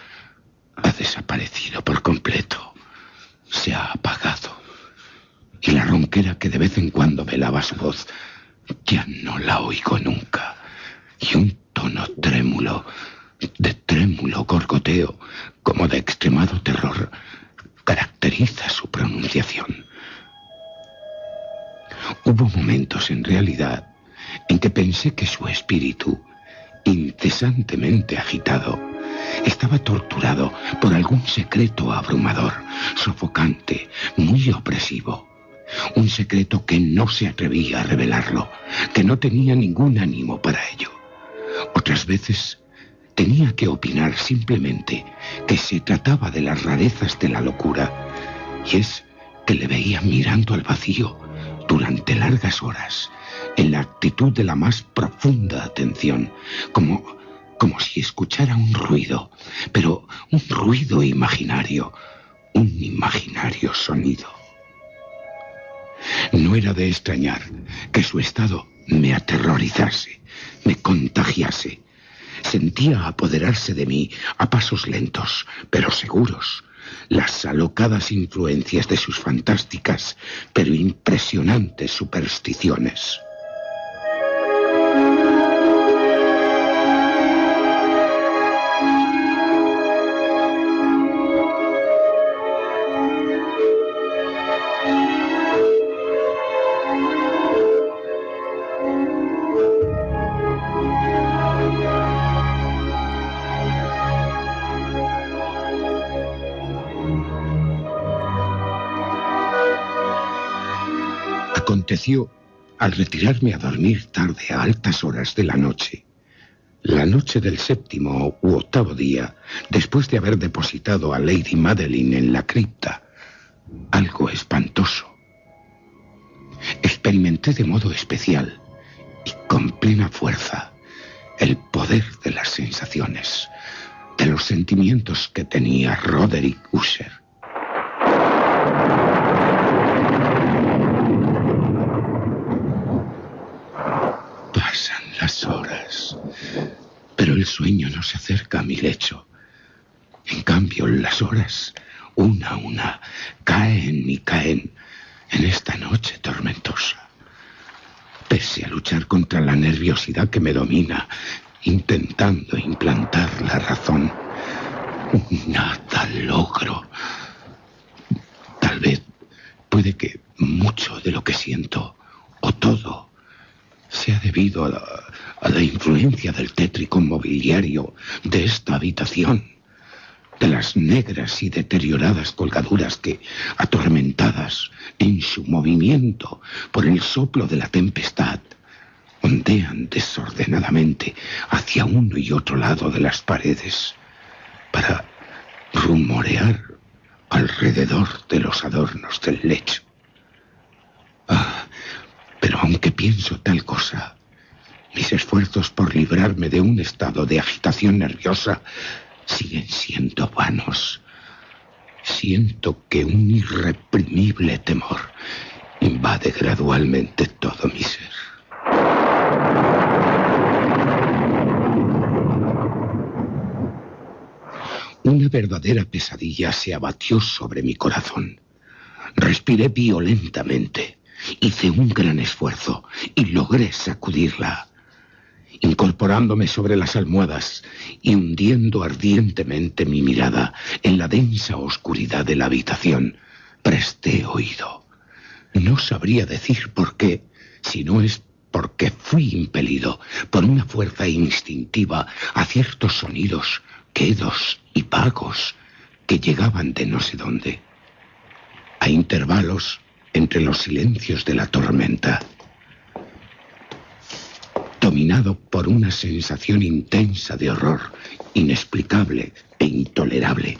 ha desaparecido por completo, se ha apagado, y la ronquera que de vez en cuando velaba su voz ya no la oigo nunca. Y un tono trémulo, de trémulo gorgoteo, como de extremado terror, caracteriza su pronunciación. Hubo momentos en realidad en que pensé que su espíritu, incesantemente agitado, estaba torturado por algún secreto abrumador, sofocante, muy opresivo. Un secreto que no se atrevía a revelarlo, que no tenía ningún ánimo para ello. Otras veces tenía que opinar simplemente que se trataba de las rarezas de la locura, y es que le veía mirando al vacío durante largas horas, en la actitud de la más profunda atención, como, como si escuchara un ruido, pero un ruido imaginario, un imaginario sonido. No era de extrañar que su estado me aterrorizase me contagiase. Sentía apoderarse de mí a pasos lentos, pero seguros, las alocadas influencias de sus fantásticas, pero impresionantes supersticiones. Aconteció al retirarme a dormir tarde a altas horas de la noche. La noche del séptimo u octavo día, después de haber depositado a Lady Madeline en la cripta, algo espantoso. Experimenté de modo especial y con plena fuerza el poder de las sensaciones, de los sentimientos que tenía Roderick Usher. las horas, pero el sueño no se acerca a mi lecho. En cambio, las horas, una a una, caen y caen en esta noche tormentosa. Pese a luchar contra la nerviosidad que me domina, intentando implantar la razón, nada logro. Tal vez puede que mucho de lo que siento, o todo, sea debido a la, influencia del tétrico mobiliario de esta habitación, de las negras y deterioradas colgaduras que, atormentadas en su movimiento por el soplo de la tempestad, ondean desordenadamente hacia uno y otro lado de las paredes para rumorear alrededor de los adornos del lecho. Ah, pero aunque pienso tal cosa, mis esfuerzos por librarme de un estado de agitación nerviosa siguen siendo vanos. Siento que un irreprimible temor invade gradualmente todo mi ser. Una verdadera pesadilla se abatió sobre mi corazón. Respiré violentamente hice un gran esfuerzo y logré sacudirla. Incorporándome sobre las almohadas y hundiendo ardientemente mi mirada en la densa oscuridad de la habitación, presté oído. No sabría decir por qué, si no es porque fui impelido por una fuerza instintiva a ciertos sonidos quedos y vagos que llegaban de no sé dónde. A intervalos entre los silencios de la tormenta. Dominado por una sensación intensa de horror, inexplicable e intolerable,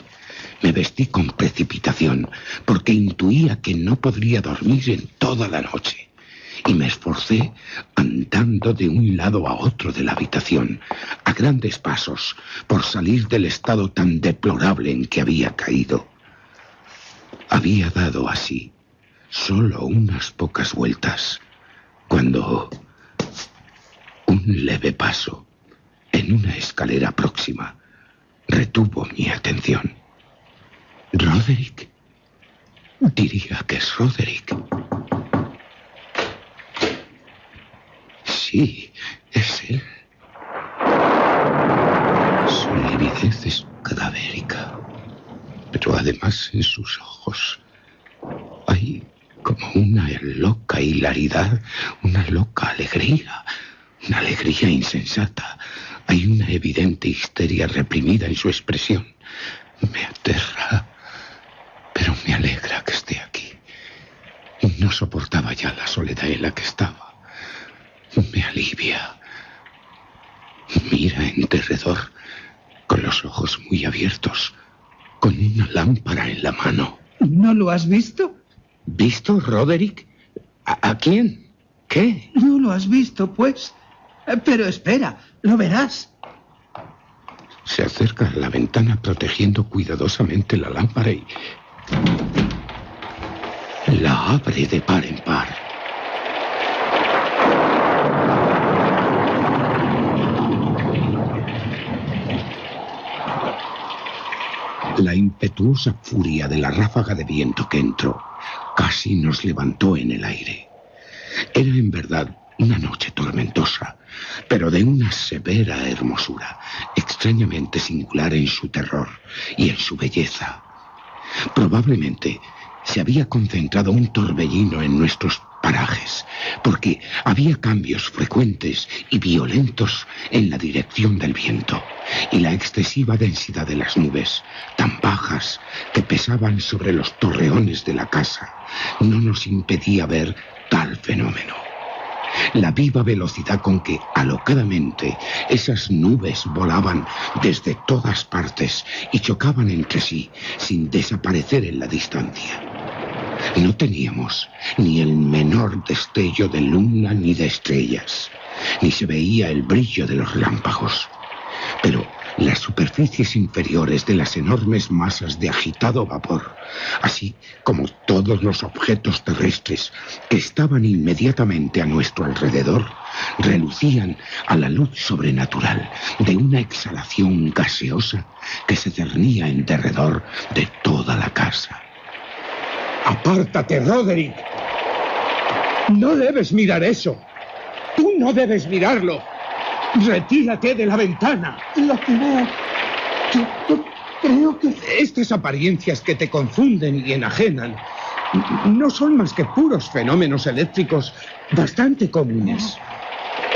me vestí con precipitación porque intuía que no podría dormir en toda la noche y me esforcé andando de un lado a otro de la habitación, a grandes pasos, por salir del estado tan deplorable en que había caído. Había dado así solo unas pocas vueltas, cuando un leve paso en una escalera próxima retuvo mi atención. ¿Roderick? Diría que es Roderick. Sí, es él. Su lividez es cadavérica, pero además en sus ojos hay como una loca hilaridad, una loca alegría, una alegría insensata. Hay una evidente histeria reprimida en su expresión. Me aterra, pero me alegra que esté aquí. No soportaba ya la soledad en la que estaba me alivia. Mira en derredor, con los ojos muy abiertos, con una lámpara en la mano. ¿No lo has visto? ¿Visto, Roderick? ¿A, quién? ¿Qué? No lo has visto, pues. Eh, pero espera, lo verás. Se acerca a la ventana protegiendo cuidadosamente la lámpara y... La abre de par en par. La impetuosa furia de la ráfaga de viento que entró casi nos levantó en el aire. Era en verdad una noche tormentosa, pero de una severa hermosura, extrañamente singular en su terror y en su belleza. Probablemente se había concentrado un torbellino en nuestros parajes, porque había cambios frecuentes y violentos en la dirección del viento, y la excesiva densidad de las nubes, tan bajas que pesaban sobre los torreones de la casa, no nos impedía ver tal fenómeno. La viva velocidad con que alocadamente esas nubes volaban desde todas partes y chocaban entre sí sin desaparecer en la distancia. No teníamos ni el menor destello de luna ni de estrellas, ni se veía el brillo de los relámpagos. Pero las superficies inferiores de las enormes masas de agitado vapor, así como todos los objetos terrestres que estaban inmediatamente a nuestro alrededor, relucían a la luz sobrenatural de una exhalación gaseosa que se cernía en derredor de toda la casa. Apártate, Roderick. No debes mirar eso. Tú no debes mirarlo. Retírate de la ventana. Lo que veo. Yo, creo que. Estas apariencias que te confunden y enajenan no son más que puros fenómenos eléctricos bastante comunes.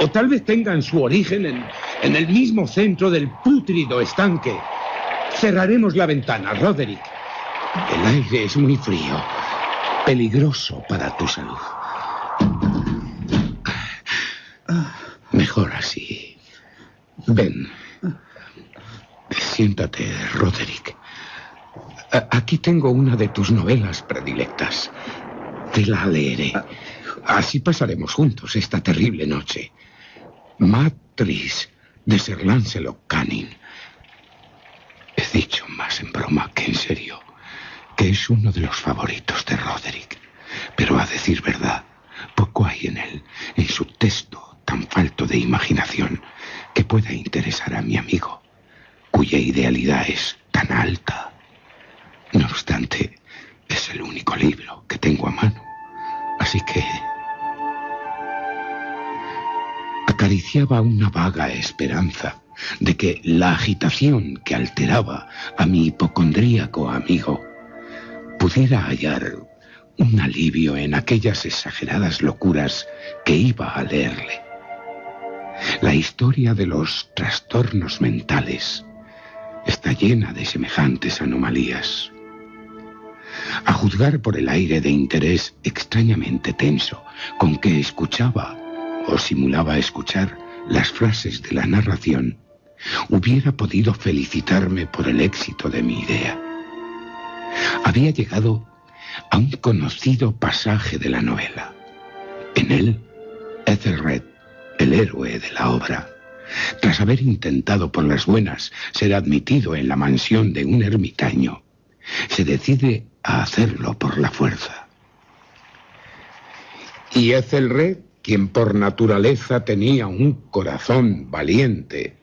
O tal vez tengan su origen en, en el mismo centro del pútrido estanque. Cerraremos la ventana, Roderick. El aire es muy frío, peligroso para tu salud. Mejor así. Ven. Siéntate, Roderick. Aquí tengo una de tus novelas predilectas. Te la leeré. Así pasaremos juntos esta terrible noche. Matriz de Sir Lancelot Canning. He dicho más en broma que en serio que es uno de los favoritos de Roderick. Pero a decir verdad, poco hay en él, en su texto tan falto de imaginación, que pueda interesar a mi amigo, cuya idealidad es tan alta. No obstante, es el único libro que tengo a mano. Así que... Acariciaba una vaga esperanza de que la agitación que alteraba a mi hipocondríaco amigo pudiera hallar un alivio en aquellas exageradas locuras que iba a leerle. La historia de los trastornos mentales está llena de semejantes anomalías. A juzgar por el aire de interés extrañamente tenso con que escuchaba o simulaba escuchar las frases de la narración, hubiera podido felicitarme por el éxito de mi idea. Había llegado a un conocido pasaje de la novela. En él, Ethelred, el héroe de la obra, tras haber intentado por las buenas ser admitido en la mansión de un ermitaño, se decide a hacerlo por la fuerza. Y Ethelred, quien por naturaleza tenía un corazón valiente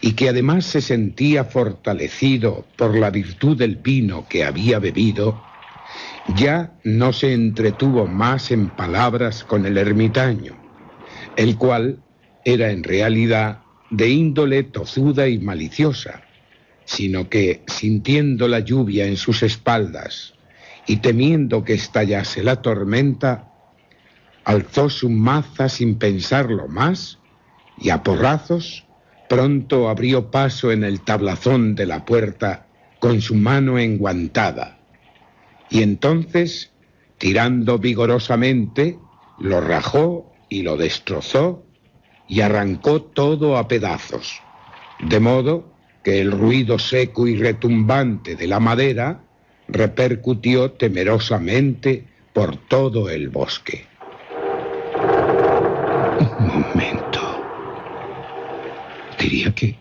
y que además se sentía fortalecido por la virtud del vino que había bebido, ya no se entretuvo más en palabras con el ermitaño, el cual era en realidad de índole tozuda y maliciosa, sino que, sintiendo la lluvia en sus espaldas y temiendo que estallase la tormenta, alzó su maza sin pensarlo más y a porrazos pronto abrió paso en el tablazón de la puerta con su mano enguantada y entonces, tirando vigorosamente, lo rajó y lo destrozó y arrancó todo a pedazos, de modo que el ruido seco y retumbante de la madera repercutió temerosamente por todo el bosque. Un momento. Diría que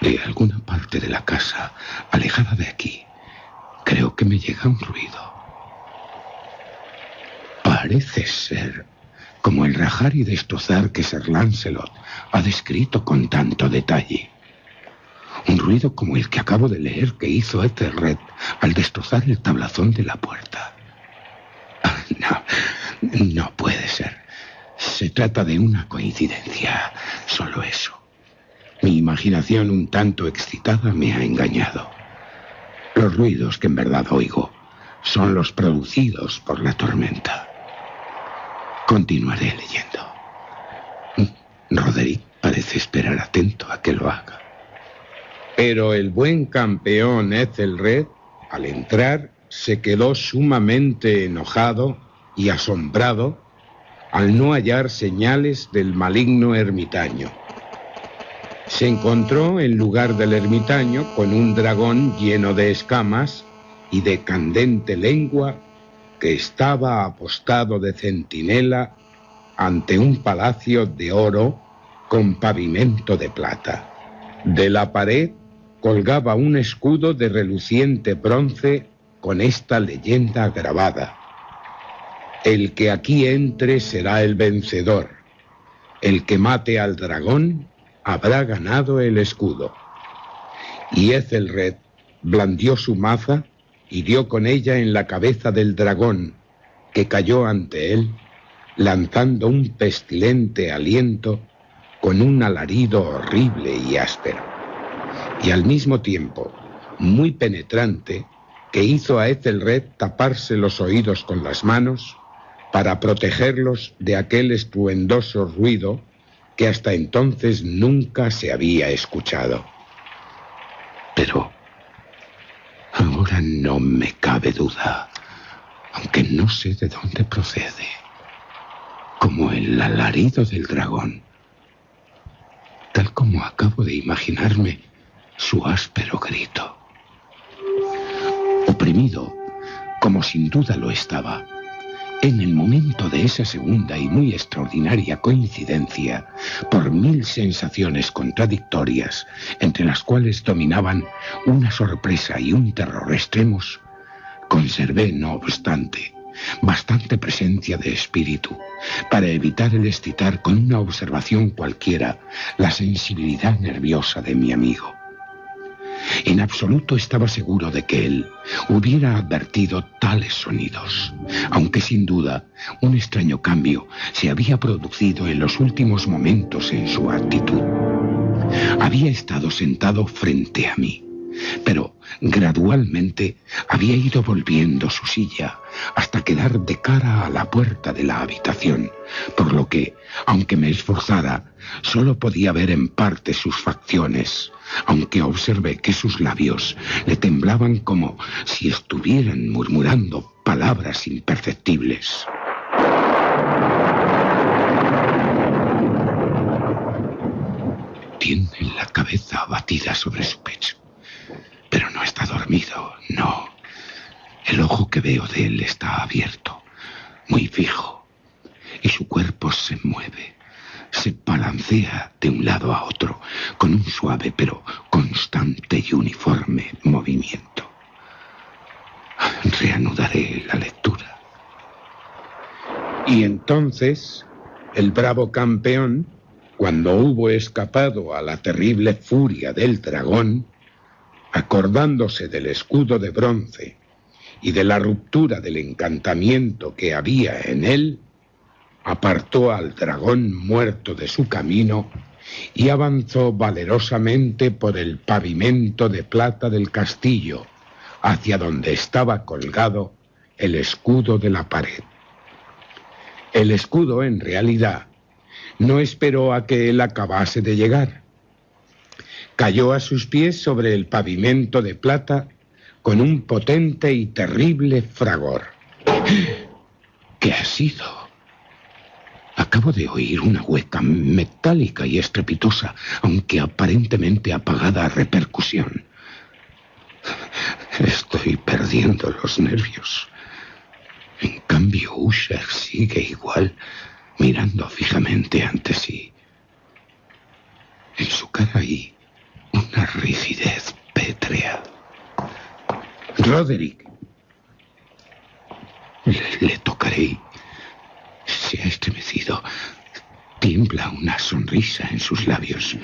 de alguna parte de la casa, alejada de aquí, Creo que me llega un ruido. Parece ser como el rajar y destrozar que Sir Lancelot ha descrito con tanto detalle. Un ruido como el que acabo de leer que hizo Ethelred al destrozar el tablazón de la puerta. [laughs] No, no puede ser. Se trata de una coincidencia, solo eso. Mi imaginación un tanto excitada me ha engañado. Los ruidos que en verdad oigo son los producidos por la tormenta. Continuaré leyendo. Roderick parece esperar atento a que lo haga. Pero el buen campeón Ethelred, al entrar, se quedó sumamente enojado y asombrado al no hallar señales del maligno ermitaño se encontró en lugar del ermitaño con un dragón lleno de escamas y de candente lengua que estaba apostado de centinela ante un palacio de oro con pavimento de plata. De la pared colgaba un escudo de reluciente bronce con esta leyenda grabada. El que aquí entre será el vencedor. El que mate al dragón habrá ganado el escudo. Y Ethelred blandió su maza y dio con ella en la cabeza del dragón, que cayó ante él, lanzando un pestilente aliento con un alarido horrible y áspero, y al mismo tiempo muy penetrante, que hizo a Ethelred taparse los oídos con las manos para protegerlos de aquel estruendoso ruido que hasta entonces nunca se había escuchado. Pero ahora no me cabe duda, aunque no sé de dónde procede, como el alarido del dragón, tal como acabo de imaginarme su áspero grito. Oprimido, como sin duda lo estaba, en el momento de esa segunda y muy extraordinaria coincidencia, por mil sensaciones contradictorias, entre las cuales dominaban una sorpresa y un terror extremos, conservé, no obstante, bastante presencia de espíritu para evitar el excitar con una observación cualquiera la sensibilidad nerviosa de mi amigo. En absoluto estaba seguro de que él hubiera advertido tales sonidos, aunque sin duda un extraño cambio se había producido en los últimos momentos en su actitud. Había estado sentado frente a mí, pero gradualmente había ido volviendo su silla hasta quedar de cara a la puerta de la habitación, por lo que, aunque me esforzara, solo podía ver en parte sus facciones, aunque observé que sus labios le temblaban como si estuvieran murmurando palabras imperceptibles. Tiene la cabeza abatida sobre su pecho. Pero no está dormido, no. El ojo que veo de él está abierto, muy fijo, y su cuerpo se mueve, se balancea de un lado a otro, con un suave pero constante y uniforme movimiento. Reanudaré la lectura. Y entonces, el bravo campeón, cuando hubo escapado a la terrible furia del dragón, acordándose del escudo de bronce y de la ruptura del encantamiento que había en él, apartó al dragón muerto de su camino y avanzó valerosamente por el pavimento de plata del castillo, hacia donde estaba colgado el escudo de la pared. El escudo, en realidad, no esperó a que él acabase de llegar cayó a sus pies sobre el pavimento de plata con un potente y terrible fragor. ¿Qué ha sido? Acabo de oír una hueca metálica y estrepitosa, aunque aparentemente apagada repercusión. Estoy perdiendo los nervios. En cambio, Usher sigue igual, mirando fijamente ante sí. En su cara hay una rigidez pétrea. Roderick. Le, tocaré. Se ha estremecido. Tiembla una sonrisa en sus labios.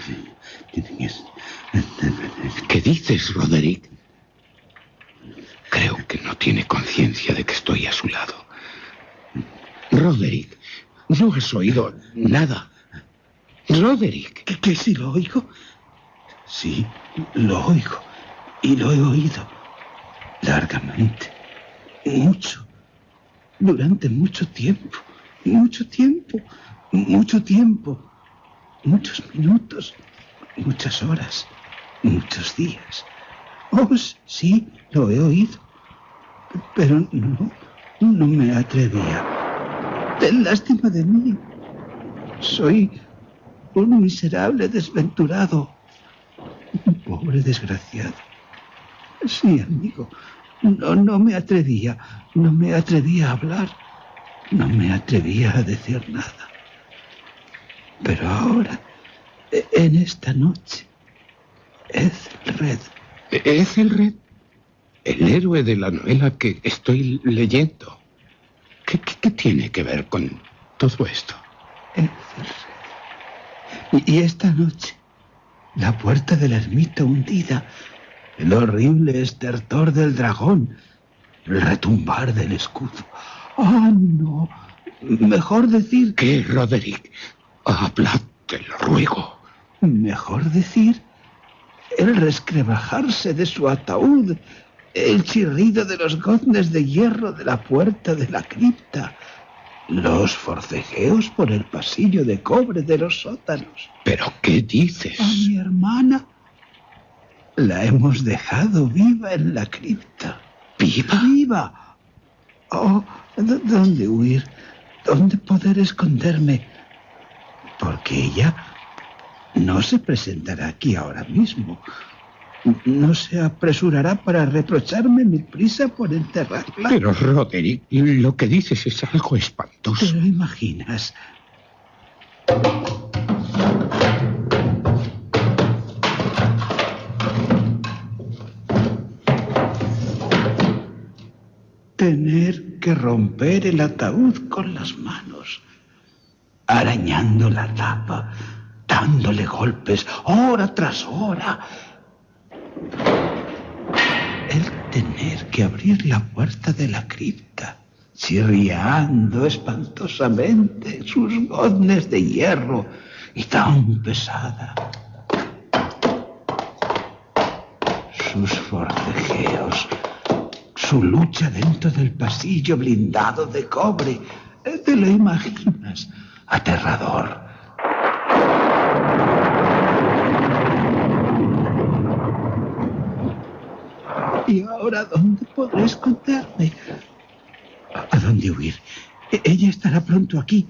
¿Qué dices, Roderick? Creo que no tiene conciencia de que estoy a su lado. Roderick, no has oído nada. Roderick. ¿Qué, qué si lo oigo? Sí, lo oigo. Y lo he oído. Largamente. Mucho. Durante mucho tiempo. Mucho tiempo. Mucho tiempo. Muchos minutos. Muchas horas. Muchos días. Oh, sí, lo he oído. Pero no, no me atrevía. Ten lástima de mí. Soy un miserable desventurado Pobre desgraciado. Sí, amigo. No, no me atrevía. No me atrevía a hablar. No me atrevía a decir nada. Pero ahora, en esta noche, es Red. ¿Es el Red? El héroe de la novela que estoy leyendo. ¿Qué, qué, tiene que ver con todo esto? Es el Y, y esta noche la puerta de la ermita hundida, el horrible estertor del dragón, el retumbar del escudo. ¡Ah, no! Mejor decir... ¿Qué, Roderick? Habla, te lo ruego. Mejor decir el rescrebajarse de su ataúd, el chirrido de los goznes de hierro de la puerta de la cripta, los forcejeos por el pasillo de cobre de los sótanos. ¿Pero qué dices? A mi hermana la hemos dejado viva en la cripta. ¿Viva? ¡Viva! Oh, ¿dónde huir? ¿Dónde poder esconderme? Porque ella no se presentará aquí ahora mismo no se apresurará para reprocharme mi prisa por enterrarla. Pero, Roderick, lo que dices es algo espantoso. ¿Te lo imaginas? Tener que romper el ataúd con las manos, arañando la tapa, dándole golpes hora tras hora tener que abrir la puerta de la cripta, chirriando espantosamente sus goznes de hierro y tan pesada. Sus forcejeos, su lucha dentro del pasillo blindado de cobre, ¿te lo imaginas? Aterrador. ¿Y ahora dónde podré esconderme? ¿A dónde huir? E- ella estará pronto aquí.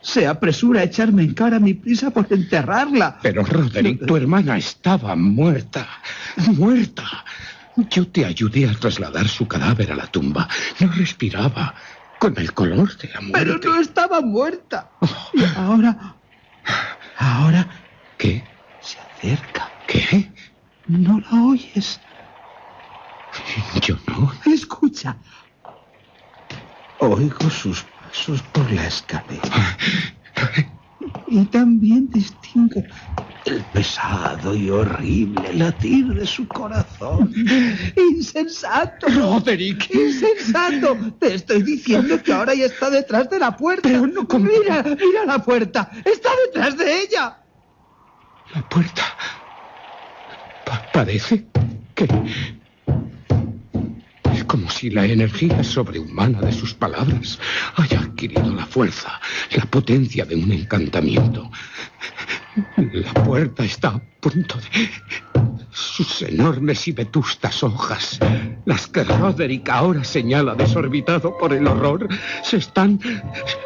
Se apresura a echarme en cara mi prisa por enterrarla. Pero, Roderick, tu hermana estaba muerta. Muerta. Yo te ayudé a trasladar su cadáver a la tumba. No respiraba. Con el color de la muerte. Pero no estaba muerta. Y ahora. Ahora ¿Qué? se acerca. ¿Qué? ¿No la oyes? [laughs] Yo no. Escucha. Oigo sus pasos por la escalera. [laughs] Y también distingo el pesado y horrible latir de su corazón. ¡Insensato! Roderick. ¡Insensato! Te estoy diciendo que ahora ya está detrás de la puerta. Pero no Mira, mira la puerta. Está detrás de ella. La puerta. Pa- parece que... Como si la energía sobrehumana de sus palabras haya adquirido la fuerza, la potencia de un encantamiento. La puerta está a punto de... Sus enormes y vetustas hojas, las que Roderick ahora señala desorbitado por el horror, se están...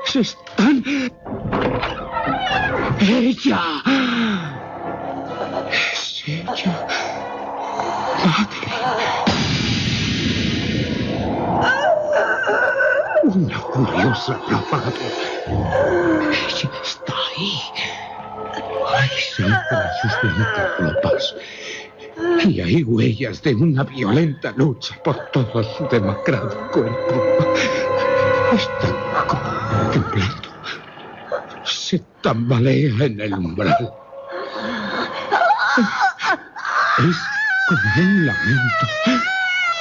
se están... ¡Ella! Es ella. Madre. Una furiosa. Ella está ahí. Hay sangre en sus blancas ropas. Y hay huellas de una violenta lucha por todo su demacrado cuerpo. Está temblando. Se tambalea en el umbral. Es como un lamento,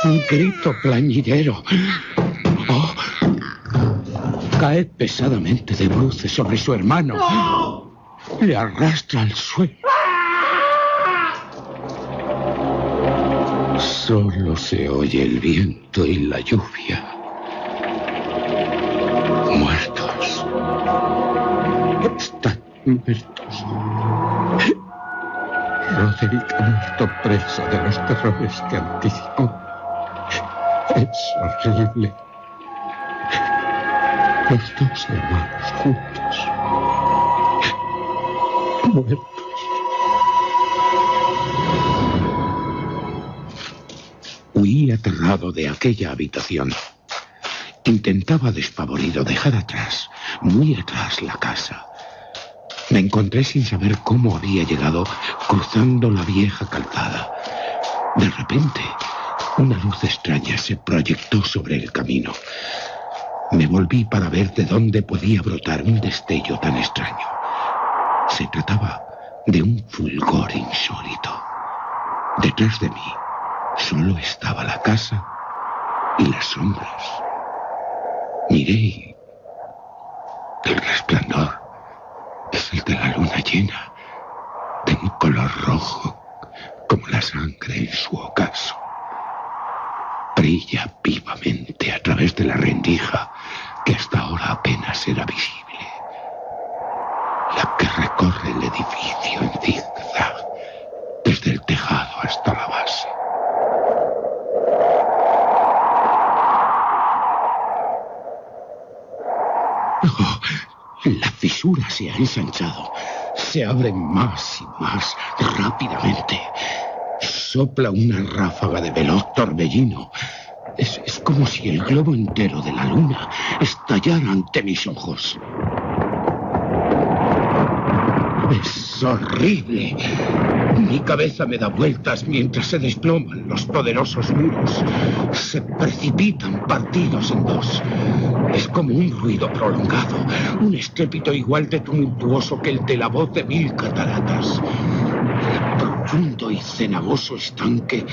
un grito plañidero. Oh, cae pesadamente de bruces sobre su hermano. Le arrastra al suelo. Solo se oye el viento y la lluvia. Muertos. Están muertos. Roderick ha muerto preso de los terrores que anticipó. Es horrible. Los dos hermanos juntos. Muertos. Huí aterrado de aquella habitación. Intentaba despavorido dejar atrás, muy atrás, la casa. Me encontré sin saber cómo había llegado cruzando la vieja calzada. De repente, una luz extraña se proyectó sobre el camino. Me volví para ver de dónde podía brotar un destello tan extraño. Se trataba de un fulgor insólito. Detrás de mí solo estaba la casa y las sombras. Miré y el resplandor es el de la luna llena, de un color rojo, como la sangre en su ocaso. Brilla vivamente a través de la rendija que hasta ahora apenas era visible. La que recorre el edificio en zigzag, desde el tejado hasta la base. Oh, la fisura se ha ensanchado. Se abre más y más rápidamente. Sopla una ráfaga de veloz torbellino. Es, como si el globo entero de la luna estallara ante mis ojos. Es horrible. Mi cabeza me da vueltas mientras se desploman los poderosos muros. Se precipitan partidos en dos. Es como un ruido prolongado, un estrépito igual de tumultuoso que el de la voz de mil cataratas. Y cenagoso estanque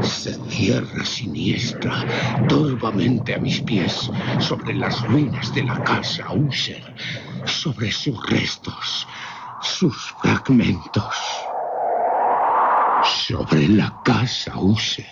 se cierra siniestra, torvamente a mis pies, sobre las ruinas de la casa Usher, sobre sus restos, sus fragmentos, sobre la casa Usher.